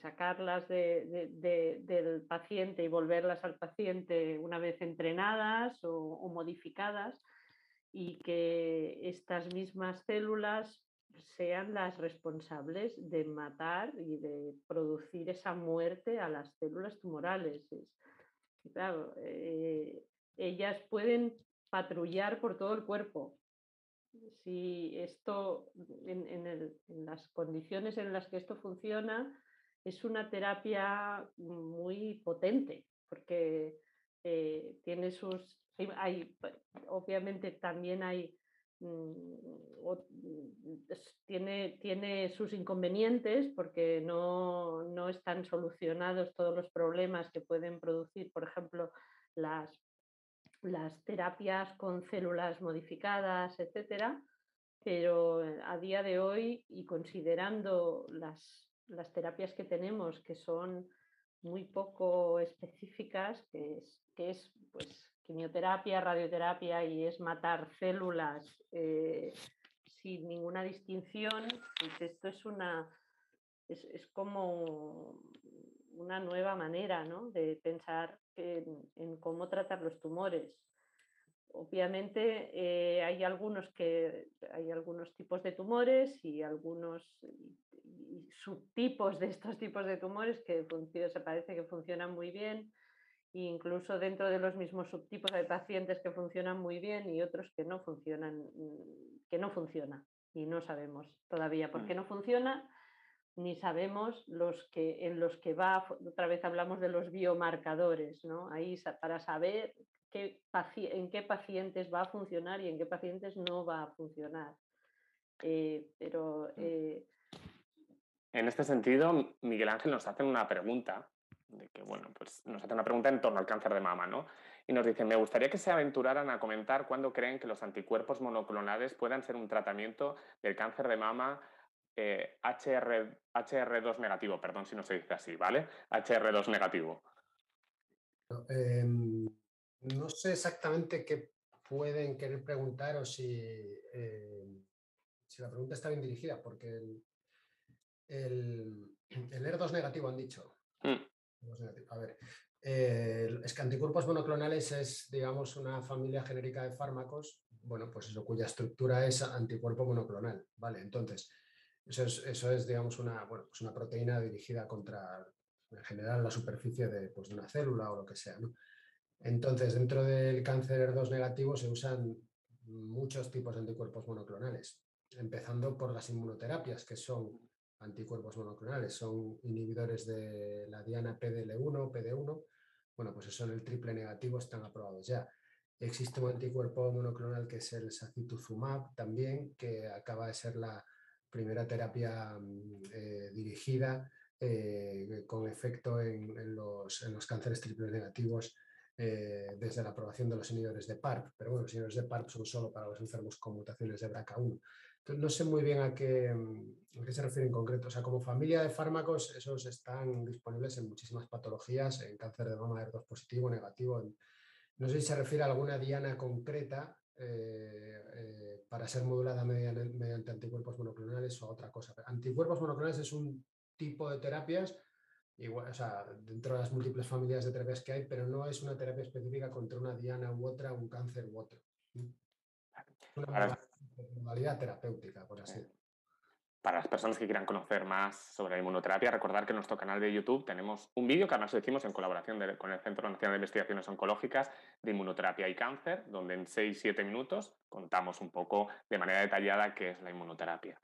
C: sacarlas del paciente y volverlas al paciente una vez entrenadas o modificadas y que estas mismas células sean las responsables de matar y de producir esa muerte a las células tumorales. Claro, eh, ellas pueden patrullar por todo el cuerpo. Si esto, en, las condiciones en las que esto funciona, es una terapia muy potente, porque eh, tiene sus. Obviamente también hay Mm, mm, tiene, tiene sus inconvenientes porque no, no, están solucionados todos los problemas que pueden producir, por ejemplo, las, las terapias con células modificadas, etcétera. Pero a día de hoy, y considerando las, las terapias que tenemos, que son muy poco específicas, que es, que es pues, quimioterapia, radioterapia y es matar células eh, sin ninguna distinción, pues esto es una es, como una nueva manera de pensar en, cómo tratar los tumores. Obviamente eh, hay algunos que hay algunos tipos de tumores y algunos subtipos de estos tipos de tumores que se parece que funcionan muy bien incluso dentro de los mismos subtipos hay pacientes que funcionan muy bien y otros que no funcionan, mm, que no funciona y no sabemos todavía por qué mm. no funciona, ni sabemos los que en los que va, otra vez hablamos de los biomarcadores, ¿no? Ahí para saber qué, en qué pacientes va a funcionar y en qué pacientes no va a funcionar. Eh, pero
B: mm. eh en este sentido, Miguel Ángel nos hace una pregunta de que, bueno, pues nos hace una pregunta en torno al cáncer de mama, ¿no? Y nos dice, me gustaría que se aventuraran a comentar cuándo creen que los anticuerpos monoclonales puedan ser un tratamiento del cáncer de mama eh, HR, HR2 negativo, perdón si no se dice así, ¿vale? HR2 negativo.
D: Em, no sé exactamente qué pueden querer preguntar o si, em, si la pregunta está bien dirigida, porque el, el, el R2 negativo han dicho. Mm. A ver, eh, anticuerpos monoclonales es, digamos, una familia genérica de fármacos, bueno, pues eso, cuya estructura es anticuerpo monoclonal, ¿vale? Entonces, eso es, eso es digamos, una, bueno, pues una proteína dirigida contra, en general, la superficie de, pues, de una célula o lo que sea, ¿no? Entonces, dentro del cáncer 2 negativo se usan muchos tipos de anticuerpos monoclonales, empezando por las inmunoterapias, que son anticuerpos monoclonales, son inhibidores de la diana PDL1, PD1. Bueno, pues eso el triple negativo están aprobados ya. Existe un anticuerpo monoclonal que es el sacituzumab también, que acaba de ser la primera terapia mm, eh, dirigida eh, con efecto en, los, en, los, cánceres triple negativos eh, desde la aprobación de los inhibidores de PARP. Pero bueno, los inhibidores de PARP son solo para los enfermos con mutaciones de BRCA1 no sé muy bien a qué, a qué se refiere en concreto. O sea, como familia de fármacos, esos están disponibles en muchísimas patologías, en cáncer de mama R2 positivo, negativo. no sé si se refiere a alguna diana concreta eh, eh, para ser modulada mediante, anticuerpos monoclonales o a otra cosa. Anticuerpos monoclonales es un tipo de terapias, igual, o sea, dentro de las múltiples familias de terapias que hay, pero no es una terapia específica contra una diana u otra, un cáncer u otro. Una modalidad terapéutica, por así
B: Para las personas que quieran conocer más sobre la inmunoterapia, recordar que en nuestro canal de YouTube tenemos un vídeo que además lo hicimos en colaboración con el Centro Nacional de Investigaciones Oncológicas de Inmunoterapia y Cáncer, donde en 6-7 minutos contamos un poco de manera detallada qué es la inmunoterapia.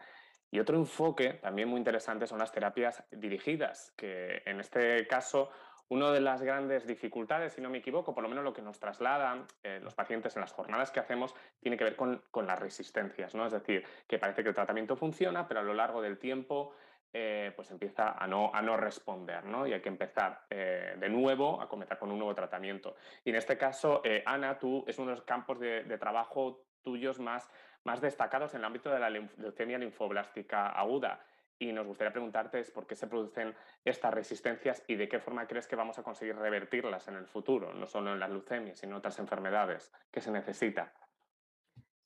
B: Y otro enfoque también muy interesante son las terapias dirigidas, que en este caso una de las grandes dificultades, si no me equivoco, por lo menos lo que nos trasladan eh, los pacientes en las jornadas que hacemos, tiene que ver con, las resistencias, ¿no? Es decir, que parece que el tratamiento funciona, pero a lo largo del tiempo eh, pues empieza a no, a no responder, ¿no? Y hay que empezar eh, de nuevo a comenzar con un nuevo tratamiento. Y en este caso, Ana, tú es uno de los campos de, de trabajo tuyos más, más destacados en el ámbito de la leucemia linfoblástica aguda. Y nos gustaría preguntarte por qué se producen estas resistencias y de qué forma crees que vamos a conseguir revertirlas en el futuro, no solo en las leucemias, sino en otras enfermedades que se necesita.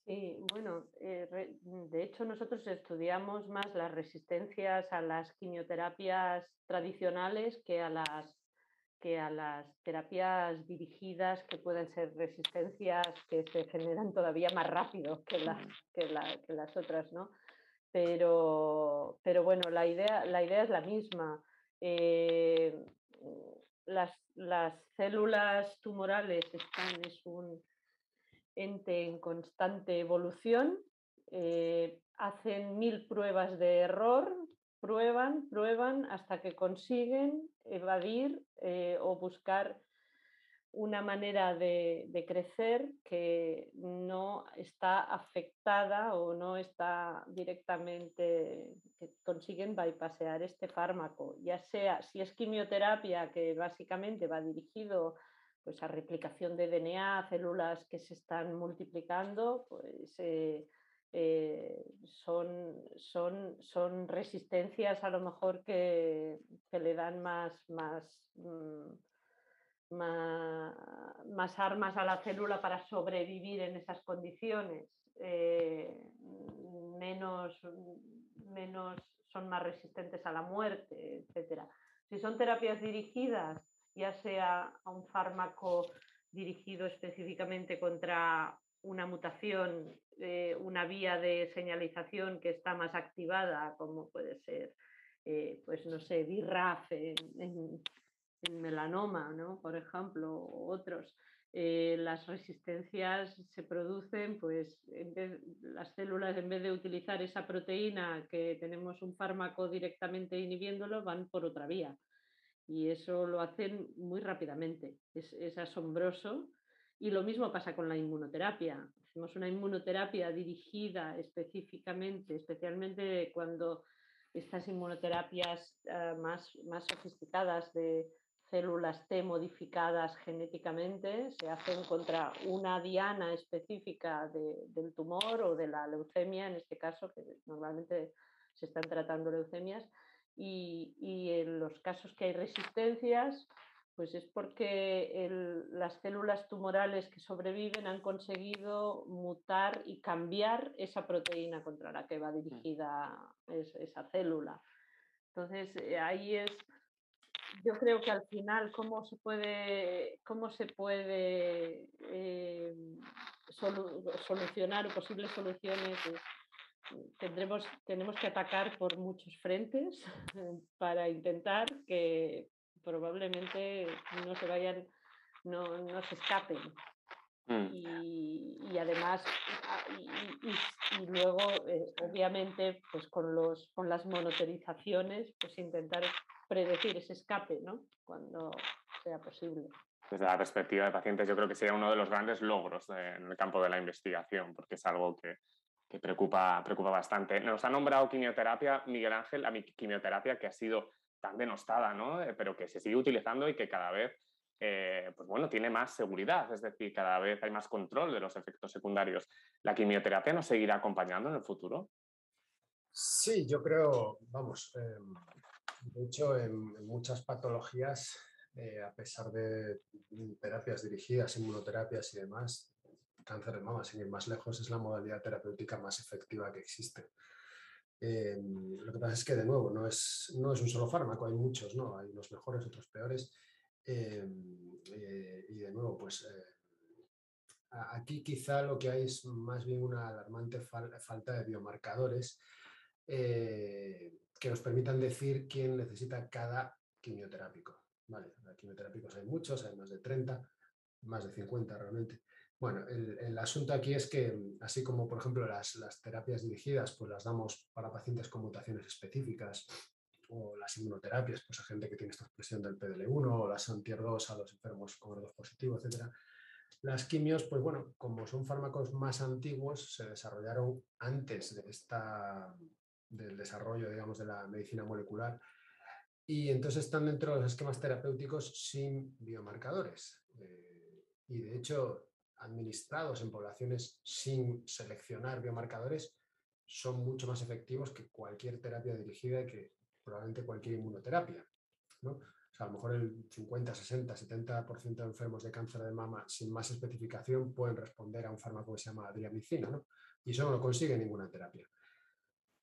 C: Sí, bueno, eh, de hecho nosotros estudiamos más las resistencias a las quimioterapias tradicionales que a las que a las terapias dirigidas que pueden ser resistencias que se generan todavía más rápido que las, que, que las otras, ¿no? Pero, pero bueno, la idea, la idea es la misma. Eh, las, las, células tumorales están, es un ente en constante evolución, eh, hacen mil pruebas de error, prueban, prueban hasta que consiguen evadir eh, o buscar una manera de, crecer que no está afectada o no está directamente, que consiguen bypassear este fármaco, ya sea si es quimioterapia que básicamente va dirigido pues, a replicación de DNA, células que se están multiplicando, pues eh, eh, son, son, son, resistencias a lo mejor que, le dan más, más mm, más, armas a la célula para sobrevivir en esas condiciones, eh, menos, menos son más resistentes a la muerte, etc. Si son terapias dirigidas, ya sea a un fármaco dirigido específicamente contra una mutación, eh, una vía de señalización que está más activada, como puede ser, eh, pues no sé, BRAF en melanoma, ¿no? por ejemplo, o otros. Eh, las resistencias se producen, pues las células en vez de utilizar esa proteína que tenemos un fármaco directamente inhibiéndolo, van por otra vía. Y eso lo hacen muy rápidamente. Es, es asombroso. Y lo mismo pasa con la inmunoterapia. Hacemos una inmunoterapia dirigida específicamente, especialmente cuando estas inmunoterapias ah, más, más sofisticadas de, células T modificadas genéticamente se hacen contra una diana específica del tumor o de la leucemia, en este caso, que normalmente se están tratando leucemias, y, en los casos que hay resistencias, pues es porque las células tumorales que sobreviven han conseguido mutar y cambiar esa proteína contra la que va mm. dirigida esa célula. Entonces, eh, ahí es yo creo que al final cómo se puede, cómo se puede eh, solucionar posibles soluciones tendremos, tenemos que atacar por muchos frentes para intentar que probablemente no se vayan, no, no se escapen. Mm. Y, además, ah, y, luego, eh, obviamente, pues con, los, con las monoterizaciones, pues intentar predecir ese escape, ¿no? Cuando sea posible.
B: Desde la perspectiva de pacientes, yo creo que sería uno de los grandes logros en el campo de la investigación, porque es algo que, que preocupa, preocupa bastante. Nos ha nombrado quimioterapia, Miguel Ángel, la quimioterapia que ha sido tan denostada, ¿no? Eh, pero que se sigue utilizando y que cada vez eh, pues bueno, tiene más seguridad, es decir, cada vez hay más control de los efectos secundarios. ¿La quimioterapia nos seguirá acompañando en el futuro?
D: Sí, yo creo, vamos, em, de hecho, en, muchas patologías, eh, a pesar de terapias dirigidas, inmunoterapias y demás, cáncer de mama, sin ir más lejos, es la modalidad terapéutica más efectiva que existe. Eh, lo que pasa es que, de nuevo, no es, no es un solo fármaco, hay muchos, ¿no? Hay unos mejores, otros peores. Eh, y de nuevo, pues aquí quizá lo que hay es más bien una alarmante falta de biomarcadores que nos permitan decir quién necesita cada quimioterápico. Vale, quimioterápicos hay muchos, hay más de 30, más de 50 realmente. Bueno, el, asunto aquí es que, así como por ejemplo las, terapias dirigidas, pues las damos para pacientes con mutaciones específicas o las inmunoterapias, pues a gente que tiene esta expresión del PDL1 o las antier2 a los enfermos con ER2 positivo, etc. Las quimios, pues bueno, como son fármacos más antiguos, se desarrollaron antes de esta, del desarrollo, digamos, de la medicina molecular y entonces están dentro de los esquemas terapéuticos sin biomarcadores. Eh, y de hecho, administrados en poblaciones sin seleccionar biomarcadores, son mucho más efectivos que cualquier terapia dirigida que probablemente cualquier inmunoterapia. ¿no? O sea, a lo mejor el 50, 60, 70% de enfermos de cáncer de mama sin más especificación pueden responder a un fármaco que se llama adriamicina, ¿no? Y eso no lo consigue ninguna terapia.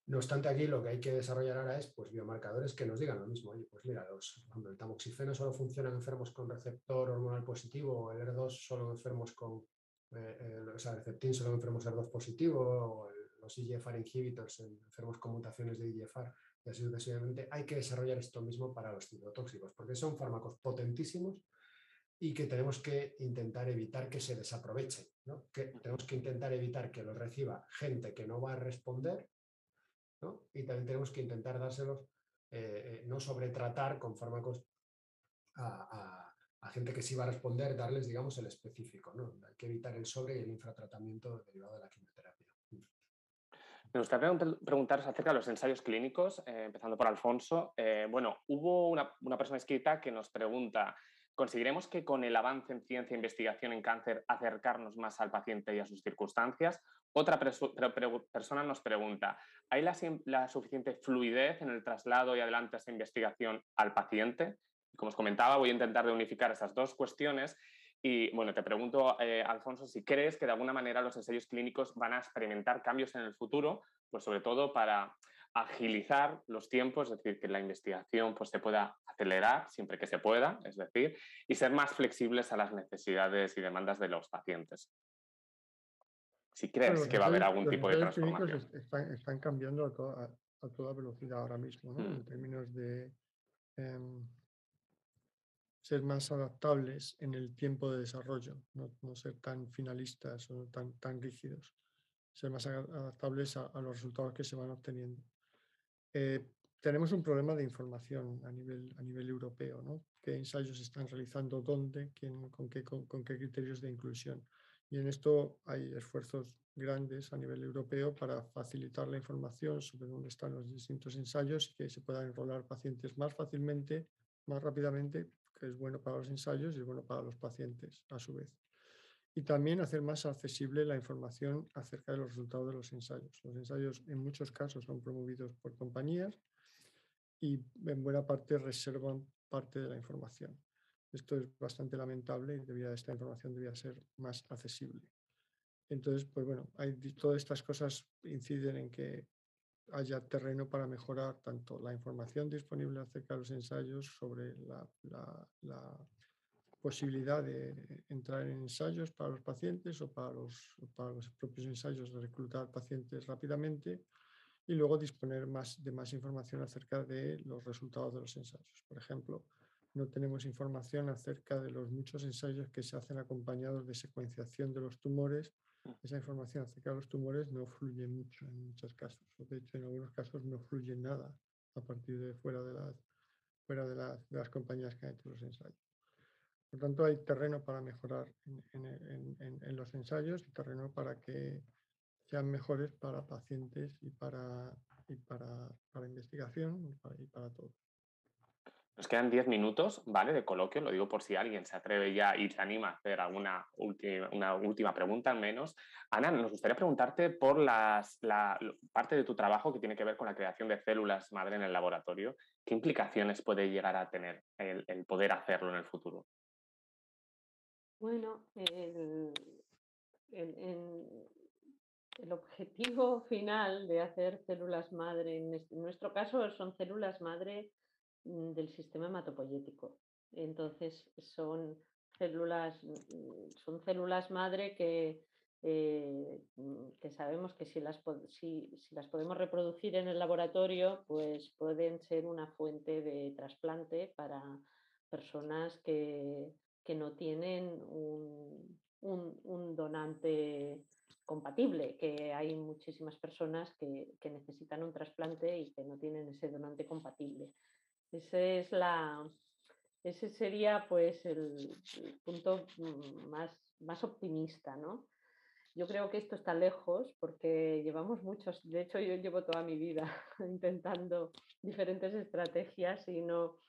D: No obstante, aquí lo que hay que desarrollar ahora es pues, biomarcadores que nos digan lo mismo. Oye, pues mira, los, el tamoxifeno solo funciona en enfermos con receptor hormonal positivo, el ER2 solo en enfermos con, eh, eh, o sea, receptín solo en enfermos ER2 positivo, o los IGFR inhibitors en enfermos con mutaciones de IGFR, y así sucesivamente. Hay que desarrollar esto mismo para los citotóxicos, porque son fármacos potentísimos y que tenemos que intentar evitar que se desaprovechen. ¿no? Que tenemos que intentar evitar que los reciba gente que no va a responder y también tenemos que intentar dárselos, eh, eh, no sobretratar con fármacos a, gente que sí va a responder, darles, digamos, el específico. ¿no? Hay que evitar el sobre y el infratratamiento derivado de la quimioterapia.
B: Me gustaría preguntaros acerca de los ensayos clínicos, eh, empezando por Alfonso. bueno, hubo una, persona escrita que nos pregunta, ¿conseguiremos que con el avance en ciencia e investigación en cáncer acercarnos más al paciente y a sus circunstancias? Otra persona nos pregunta, ¿hay la, suficiente fluidez en el traslado y adelante esa investigación al paciente? Como os comentaba, voy a intentar de unificar esas dos cuestiones y bueno, te pregunto, eh, Alfonso, si crees que de alguna manera los ensayos clínicos van a experimentar cambios en el futuro, pues sobre todo para agilizar los tiempos, es decir, que la investigación pues, se pueda acelerar siempre que se pueda, es decir, y ser más flexibles a las necesidades y demandas de los pacientes si crees que va a haber algún tipo de transformación.
E: Están, cambiando a toda, velocidad ahora mismo, ¿no? en mm. términos de em, ser más adaptables en el tiempo de desarrollo, no, ser tan finalistas o tan, tan rígidos, ser más adaptables a, los resultados que se van obteniendo. Eh, tenemos un problema de información a nivel, a nivel europeo, ¿no? ¿Qué ensayos se están realizando, dónde, quién, con, qué, con qué criterios de inclusión? Y en esto hay esfuerzos grandes a nivel europeo para facilitar la información sobre dónde están los distintos ensayos y que se puedan enrolar pacientes más fácilmente, más rápidamente, es bueno para los ensayos y es bueno para los pacientes a su vez. Y también hacer más accesible la información acerca de los resultados de los ensayos. Los ensayos en muchos casos son promovidos por compañías y en buena parte reservan parte de la información. Esto es bastante lamentable y esta información debía ser más accesible. Entonces, pues bueno, hay, todas estas cosas inciden en que haya terreno para mejorar tanto la información disponible acerca de los ensayos sobre la, posibilidad de entrar en ensayos para los pacientes o para los, para los propios ensayos de reclutar pacientes rápidamente y luego disponer más, de más información acerca de los resultados de los ensayos. Por ejemplo, no tenemos información acerca de los muchos ensayos que se hacen acompañados de secuenciación de los tumores. Esa información acerca de los tumores no fluye mucho en muchos casos. De hecho, en algunos casos no fluye nada a partir de fuera de las, fuera de las, compañías que han hecho los ensayos. Por tanto, hay terreno para mejorar en, los ensayos y terreno para que sean mejores para pacientes y para, y para, para investigación y para, y para todos.
B: Nos quedan 10 minutos, ¿vale? De coloquio, lo digo por si alguien se atreve ya y se anima a hacer alguna última, una última pregunta al menos. Ana, nos gustaría preguntarte por las, la parte de tu trabajo que tiene que ver con la creación de células madre en el laboratorio. ¿Qué implicaciones puede llegar a tener el, poder hacerlo en el futuro?
C: Bueno, el, objetivo final de hacer células madre, en nuestro caso son células madre del sistema hematopoyético. Entonces son células, mm, son células madre que, eh, mm, que sabemos que si las, si, las podemos reproducir en el laboratorio, pues pueden ser una fuente de trasplante para personas que, no tienen un, un donante compatible, que hay muchísimas personas que, necesitan un trasplante y que no tienen ese donante compatible. Ese, es la, ese sería pues el, punto más, más optimista, ¿no? Yo creo que esto está lejos porque llevamos muchos, de hecho yo llevo toda mi vida intentando diferentes estrategias y no,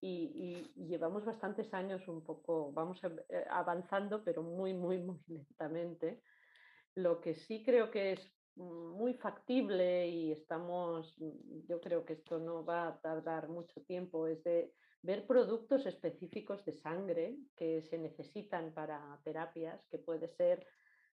C: y, llevamos bastantes años un poco, vamos eh, avanzando, pero muy, muy, muy lentamente. Lo que sí creo que es muy factible y estamos, yo creo que esto no va a tardar mucho tiempo, es de ver productos específicos de sangre que se necesitan para terapias, que puede ser,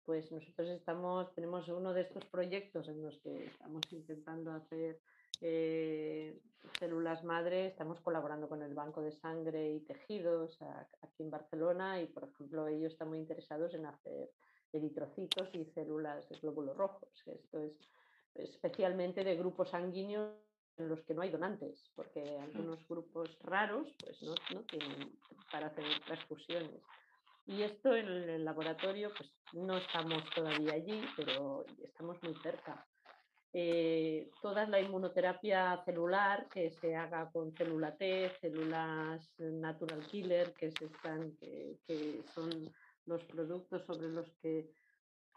C: pues nosotros estamos, tenemos uno de estos proyectos en los que estamos intentando hacer eh, células madre, estamos colaborando con el Banco de Sangre y Tejidos aquí en Barcelona y, por ejemplo, ellos están muy interesados en hacer eritrocitos y células de glóbulos rojos. Esto es especialmente de grupos sanguíneos en los que no hay donantes, porque algunos grupos raros pues no, no tienen para hacer transfusiones. Y esto en el laboratorio, pues no estamos todavía allí, pero estamos muy cerca. Eh, toda la inmunoterapia celular que se haga con célula T, células natural killer, que, se están, que, son los productos sobre los que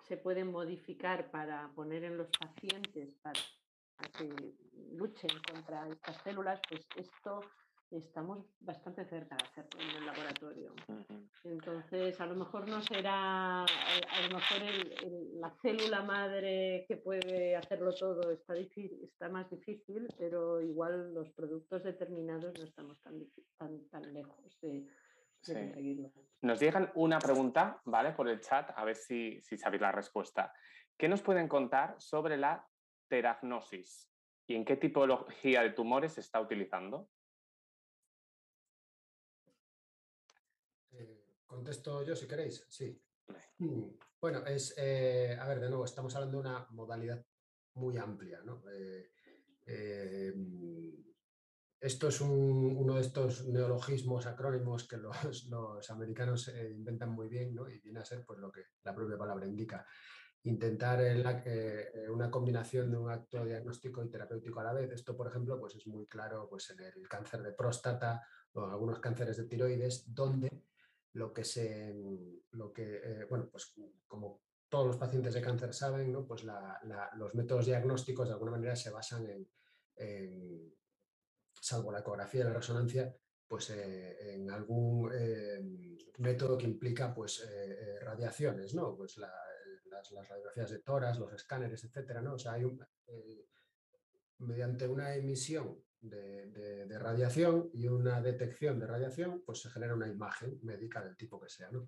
C: se pueden modificar para poner en los pacientes para que luchen contra estas células, pues esto estamos bastante cerca de hacerlo en el laboratorio. Entonces, a lo mejor no será, a lo mejor la célula madre que puede hacerlo todo está, está más difícil, pero igual los productos determinados no estamos tan, tan, tan lejos de, conseguirlo.
B: Nos llegan una pregunta, ¿vale? Por el chat, a ver si, si sabéis la respuesta. ¿Qué nos pueden contar sobre la teragnosis y en qué tipología de tumores se está utilizando?
D: Contesto yo si queréis. Sí. Mm, bueno, es, eh, a ver, de nuevo, estamos hablando de una modalidad muy amplia. ¿no? Eh, eh, esto es uno de estos neologismos, acrónimos que los, americanos inventan muy bien y viene a ser pues, lo que la propia palabra indica. Intentar una combinación de un acto diagnóstico y terapéutico a la vez. Esto, por ejemplo, pues es muy claro pues, en el cáncer de próstata o algunos cánceres de tiroides, donde lo que se, lo que, eh, bueno, pues como todos los pacientes de cáncer saben, ¿no? pues los métodos diagnósticos de alguna manera se basan en, salvo la ecografía y la resonancia, pues eh, en algún eh, método que implica pues radiaciones, ¿no? Pues las, radiografías de toras, los escáneres, etcétera, ¿no? O sea, mediante una emisión de, radiación y una detección de radiación, pues se genera una imagen médica del tipo que sea. ¿no?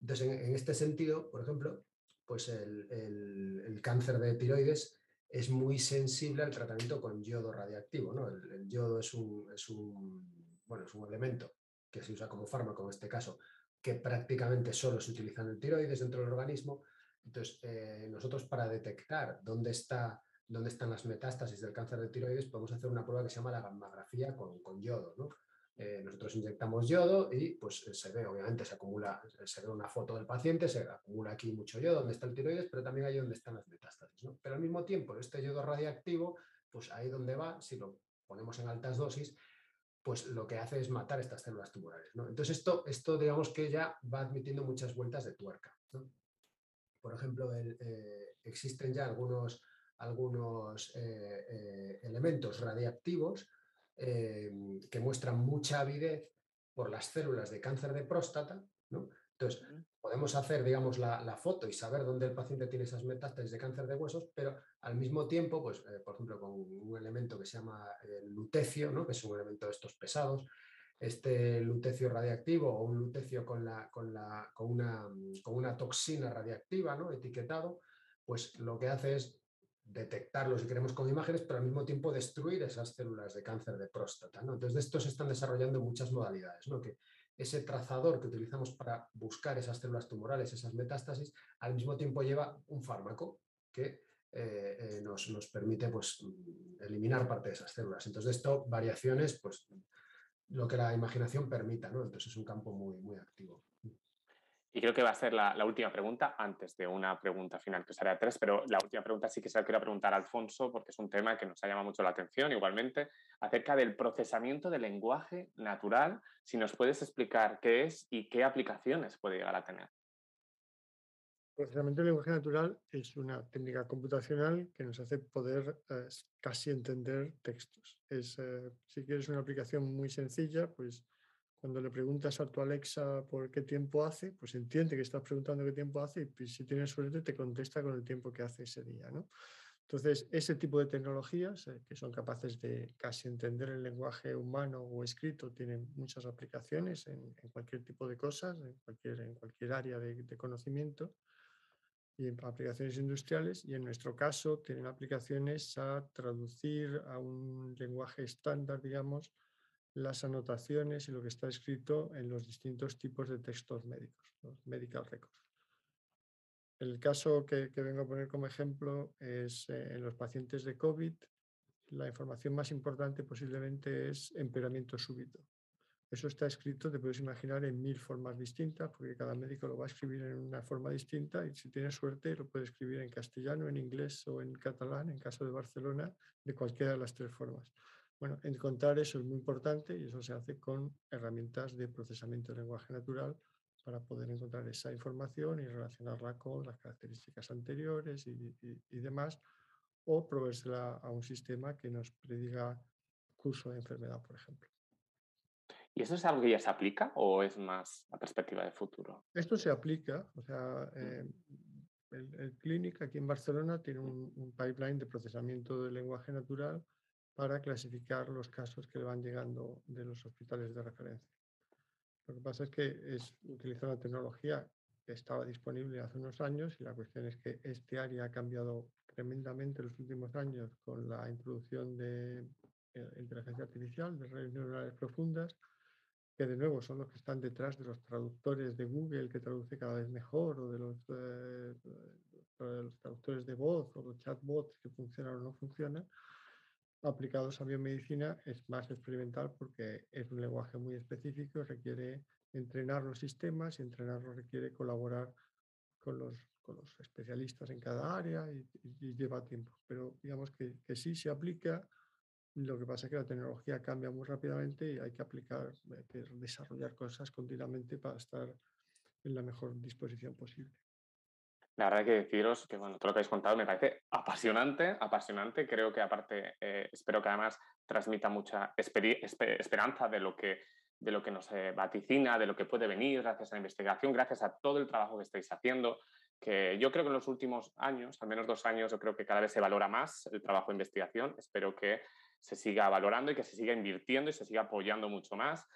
D: Entonces, en, este sentido, por ejemplo, pues el, cáncer de tiroides es muy sensible al tratamiento con yodo radiactivo. ¿no? El, yodo es un, es, un, bueno, es un elemento que se usa como fármaco en este caso, que prácticamente solo se utiliza en el tiroides dentro del organismo. Entonces, eh, nosotros para detectar dónde está dónde están las metástasis del cáncer de tiroides, podemos hacer una prueba que se llama la gammagrafía con, yodo. Eh, nosotros inyectamos yodo y pues eh, se ve, obviamente, se acumula, se ve una foto del paciente, se acumula aquí mucho yodo donde está el tiroides, pero también ahí donde están las metástasis. Pero al mismo tiempo, este yodo radiactivo, pues ahí donde va, si lo ponemos en altas dosis, pues lo que hace es matar estas células tumorales. Entonces esto, esto digamos que ya va admitiendo muchas vueltas de tuerca. Por ejemplo, eh, existen ya algunos algunos elementos radiactivos eh, que muestran mucha avidez por las células de cáncer de próstata. Entonces, podemos hacer, digamos, la, foto y saber dónde el paciente tiene esas metástasis de cáncer de huesos, pero al mismo tiempo, pues, por ejemplo, con un elemento que se llama el lutecio, ¿no? que es un elemento de estos pesados, este lutecio radiactivo o un lutecio con, la, con, la, con, una, con una, toxina radiactiva ¿no? etiquetado, pues lo que hace es detectarlo, si queremos, con imágenes, pero al mismo tiempo destruir esas células de cáncer de próstata. Entonces, de esto se están desarrollando muchas modalidades, ¿no? que ese trazador que utilizamos para buscar esas células tumorales, esas metástasis, al mismo tiempo lleva un fármaco que eh, eh, nos, permite pues, eliminar parte de esas células. Entonces, de esto, variaciones, pues lo que la imaginación permita, ¿no? Entonces es un campo muy, muy activo.
B: Y creo que va a ser la, última pregunta antes de una pregunta final que os haré tres, pero la última pregunta sí que se la quiero preguntar a Alfonso porque es un tema que nos ha llamado mucho la atención igualmente, acerca del procesamiento del lenguaje natural. Si nos puedes explicar qué es y qué aplicaciones puede llegar a tener.
E: Procesamiento del lenguaje natural es una técnica computacional que nos hace poder eh, casi entender textos. Es, eh, si quieres una aplicación muy sencilla, pues cuando le preguntas a tu Alexa por qué tiempo hace, pues entiende que estás preguntando qué tiempo hace y si tienes suerte te contesta con el tiempo que hace ese día. ¿no? Entonces, ese tipo de tecnologías eh, que son capaces de casi entender el lenguaje humano o escrito tienen muchas aplicaciones en, cualquier tipo de cosas, en cualquier, en cualquier área de, de conocimiento y en aplicaciones industriales y en nuestro caso tienen aplicaciones a traducir a un lenguaje estándar, digamos, las anotaciones y lo que está escrito en los distintos tipos de textos médicos, los medical records. El caso que, vengo a poner como ejemplo es eh, en los pacientes de COVID, la información más importante posiblemente es empeoramiento súbito. Eso está escrito, te puedes imaginar, en mil formas distintas, porque cada médico lo va a escribir en una forma distinta y si tienes suerte lo puede escribir en castellano, en inglés o en catalán, en caso de Barcelona, de cualquiera de las tres formas. Bueno, encontrar eso es muy importante y eso se hace con herramientas de procesamiento de lenguaje natural para poder encontrar esa información y relacionarla con las características anteriores y, demás, o proveérsela a un sistema que nos prediga curso de enfermedad, por ejemplo.
B: ¿Y eso es algo que ya se aplica o es más a perspectiva de futuro?
E: Esto se aplica, o sea, mm. eh, el, el Clinic aquí en Barcelona tiene un, un pipeline de procesamiento de lenguaje natural para clasificar los casos que le van llegando de los hospitales de referencia. Lo que pasa es que es utilizar una tecnología que estaba disponible hace unos años y la cuestión es que este área ha cambiado tremendamente en los últimos años con la introducción de eh, inteligencia artificial, de redes neuronales profundas, que de nuevo son los que están detrás de los traductores de Google que traduce cada vez mejor, o de los, eh, los traductores de voz o los chatbots que funcionan o no funcionan aplicados a biomedicina es más experimental porque es un lenguaje muy específico, requiere entrenar los sistemas y entrenarlos requiere colaborar con los, con los especialistas en cada área y, lleva tiempo. Pero digamos que, que, sí se aplica, lo que pasa es que la tecnología cambia muy rápidamente y hay que aplicar, hay que desarrollar cosas continuamente para estar en la mejor disposición posible.
B: La verdad que deciros que bueno, todo lo que habéis contado me parece apasionante, apasionante. Creo que aparte, eh, espero que además transmita mucha esperanza de lo que de lo que nos eh, vaticina, de lo que puede venir gracias a la investigación, gracias a todo el trabajo que estáis haciendo, que yo creo que en los últimos años, al menos dos años, yo creo que cada vez se valora más el trabajo de investigación. Espero que se siga valorando y que se siga invirtiendo y se siga apoyando mucho más.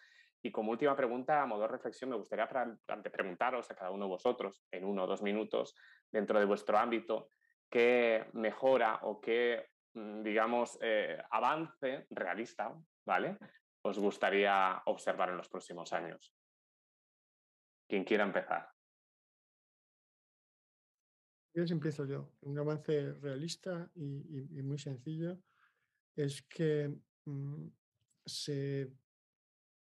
B: Y como última pregunta, a modo de reflexión, me gustaría preguntaros a cada uno de vosotros, en uno o dos minutos, dentro de vuestro ámbito, qué mejora o qué, mm, digamos, eh, avance realista, ¿vale? Os gustaría observar en los próximos años. Quien quiera empezar.
E: Yo empiezo yo. Un avance realista y, muy sencillo es que mm, se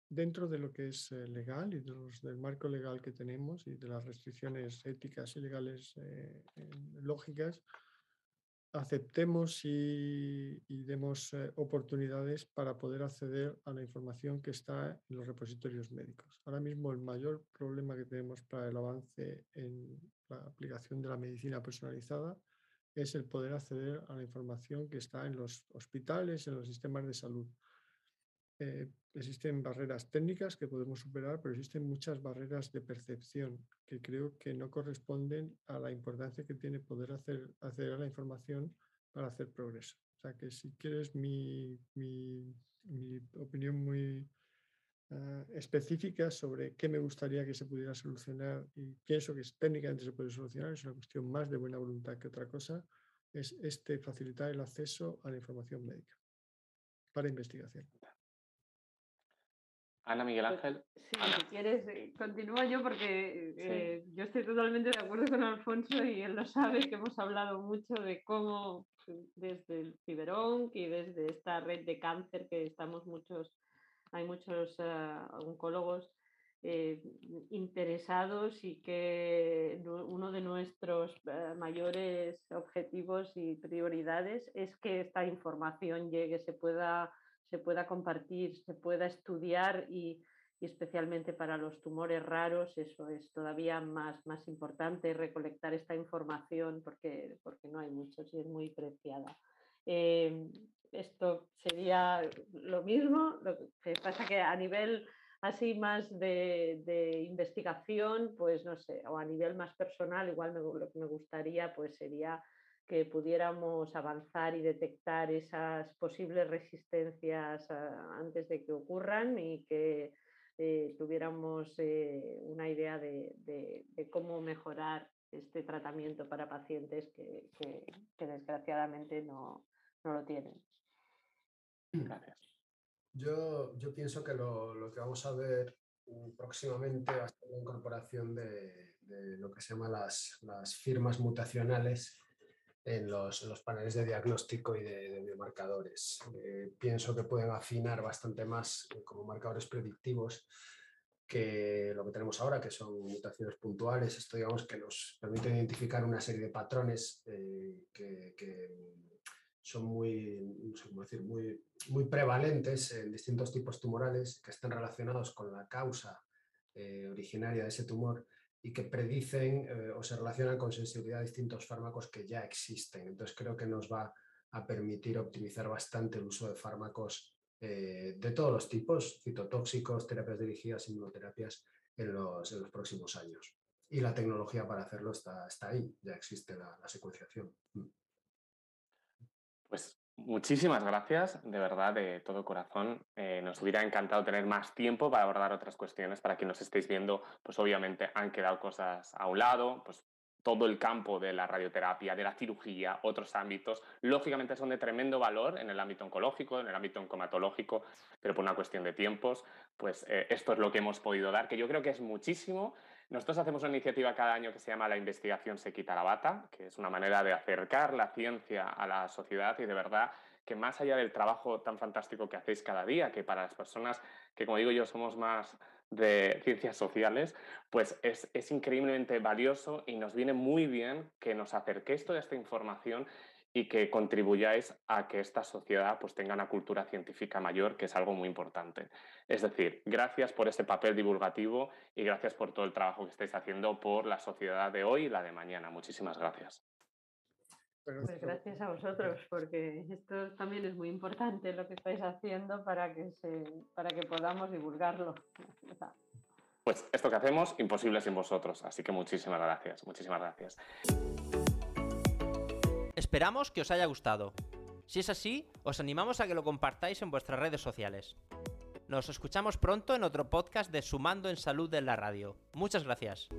E: dentro de lo que es eh, legal y del marco legal que tenemos y de las restricciones éticas y legales eh, lógicas, aceptemos y, demos eh, oportunidades para poder acceder a la información que está en los repositorios médicos. Ahora mismo el mayor problema que tenemos para el avance en la aplicación de la medicina personalizada es el poder acceder a la información que está en los hospitales, en los sistemas de salud. Eh, existen barreras técnicas que podemos superar, pero existen muchas barreras de percepción que creo que no corresponden a la importancia que tiene poder hacer, acceder a la información para hacer progreso. O sea que si quieres mi, mi, mi opinión muy ah, específica sobre qué me gustaría que se pudiera solucionar y pienso que técnicamente se puede solucionar, es una cuestión más de buena voluntad que otra cosa, es este facilitar el acceso a la información médica para investigación.
B: Ana Miguel pues, Ángel.
C: Sí, si quieres, eh, continúo yo porque eh, yo estoy totalmente de acuerdo con Alfonso y él lo sabe que hemos hablado mucho de cómo desde el Ciberón y desde esta red de cáncer que estamos muchos, hay muchos uh, oncólogos eh, interesados y que uno de nuestros mayores objetivos y prioridades es que esta información llegue, se pueda, se pueda compartir, se pueda estudiar y, especialmente para los tumores raros eso es todavía más, más importante recolectar esta información porque, porque no hay muchos y es muy preciada. Eh, esto sería lo mismo, lo que pasa que a nivel así más de, investigación, pues no sé, o a nivel más personal, igual lo que me gustaría pues sería que pudiéramos avanzar y detectar esas posibles resistencias ah, antes de que ocurran y que eh, tuviéramos eh, una idea de, cómo mejorar este tratamiento para pacientes que, desgraciadamente no, no, lo tienen.
B: Gracias.
D: Yo, yo pienso que lo, lo, que vamos a ver mm, próximamente va a ser la incorporación de, de lo que se llama las, las firmas mutacionales en los, paneles de diagnóstico y de, biomarcadores. Eh, pienso que pueden afinar bastante más eh, como marcadores predictivos que lo que tenemos ahora, que son mutaciones puntuales. Esto digamos que nos permite identificar una serie de patrones eh, que, son muy, decir, muy, muy prevalentes en distintos tipos tumorales que están relacionados con la causa originaria de ese tumor y que predicen eh, o se relacionan con sensibilidad a distintos fármacos que ya existen. Entonces creo que nos va a permitir optimizar bastante el uso de fármacos eh, de todos los tipos, citotóxicos, terapias dirigidas, inmunoterapias, en los, en los próximos años. Y la tecnología para hacerlo está, está ahí, ya existe la, la secuenciación. Mm.
B: Pues muchísimas gracias, de verdad, de todo corazón. Eh, nos hubiera encantado tener más tiempo para abordar otras cuestiones. Para quien nos estéis viendo, pues obviamente han quedado cosas a un lado, pues todo el campo de la radioterapia, de la cirugía, otros ámbitos, lógicamente son de tremendo valor en el ámbito oncológico, en el ámbito oncomatológico, pero por una cuestión de tiempos, pues eh, esto es lo que hemos podido dar, que yo creo que es muchísimo nosotros hacemos una iniciativa cada año que se llama La investigación se quita la bata, que es una manera de acercar la ciencia a la sociedad y de verdad que más allá del trabajo tan fantástico que hacéis cada día, que para las personas que, como digo yo, somos más de ciencias sociales, pues es, es increíblemente valioso y nos viene muy bien que nos acerquéis toda esta información y que contribuyáis a que esta sociedad pues, tenga una cultura científica mayor, que es algo muy importante. Es decir, gracias por ese papel divulgativo y gracias por todo el trabajo que estáis haciendo por la sociedad de hoy y la de mañana. Muchísimas gracias.
C: Pues gracias a vosotros, porque esto también es muy importante lo que estáis haciendo para que, se, para que podamos divulgarlo.
B: Pues esto que hacemos, imposible sin vosotros. Así que muchísimas gracias, muchísimas gracias.
A: Esperamos que os haya gustado. Si es así, os animamos a que lo compartáis en vuestras redes sociales. Nos escuchamos pronto en otro podcast de Sumando en Salud de la Radio. Muchas gracias.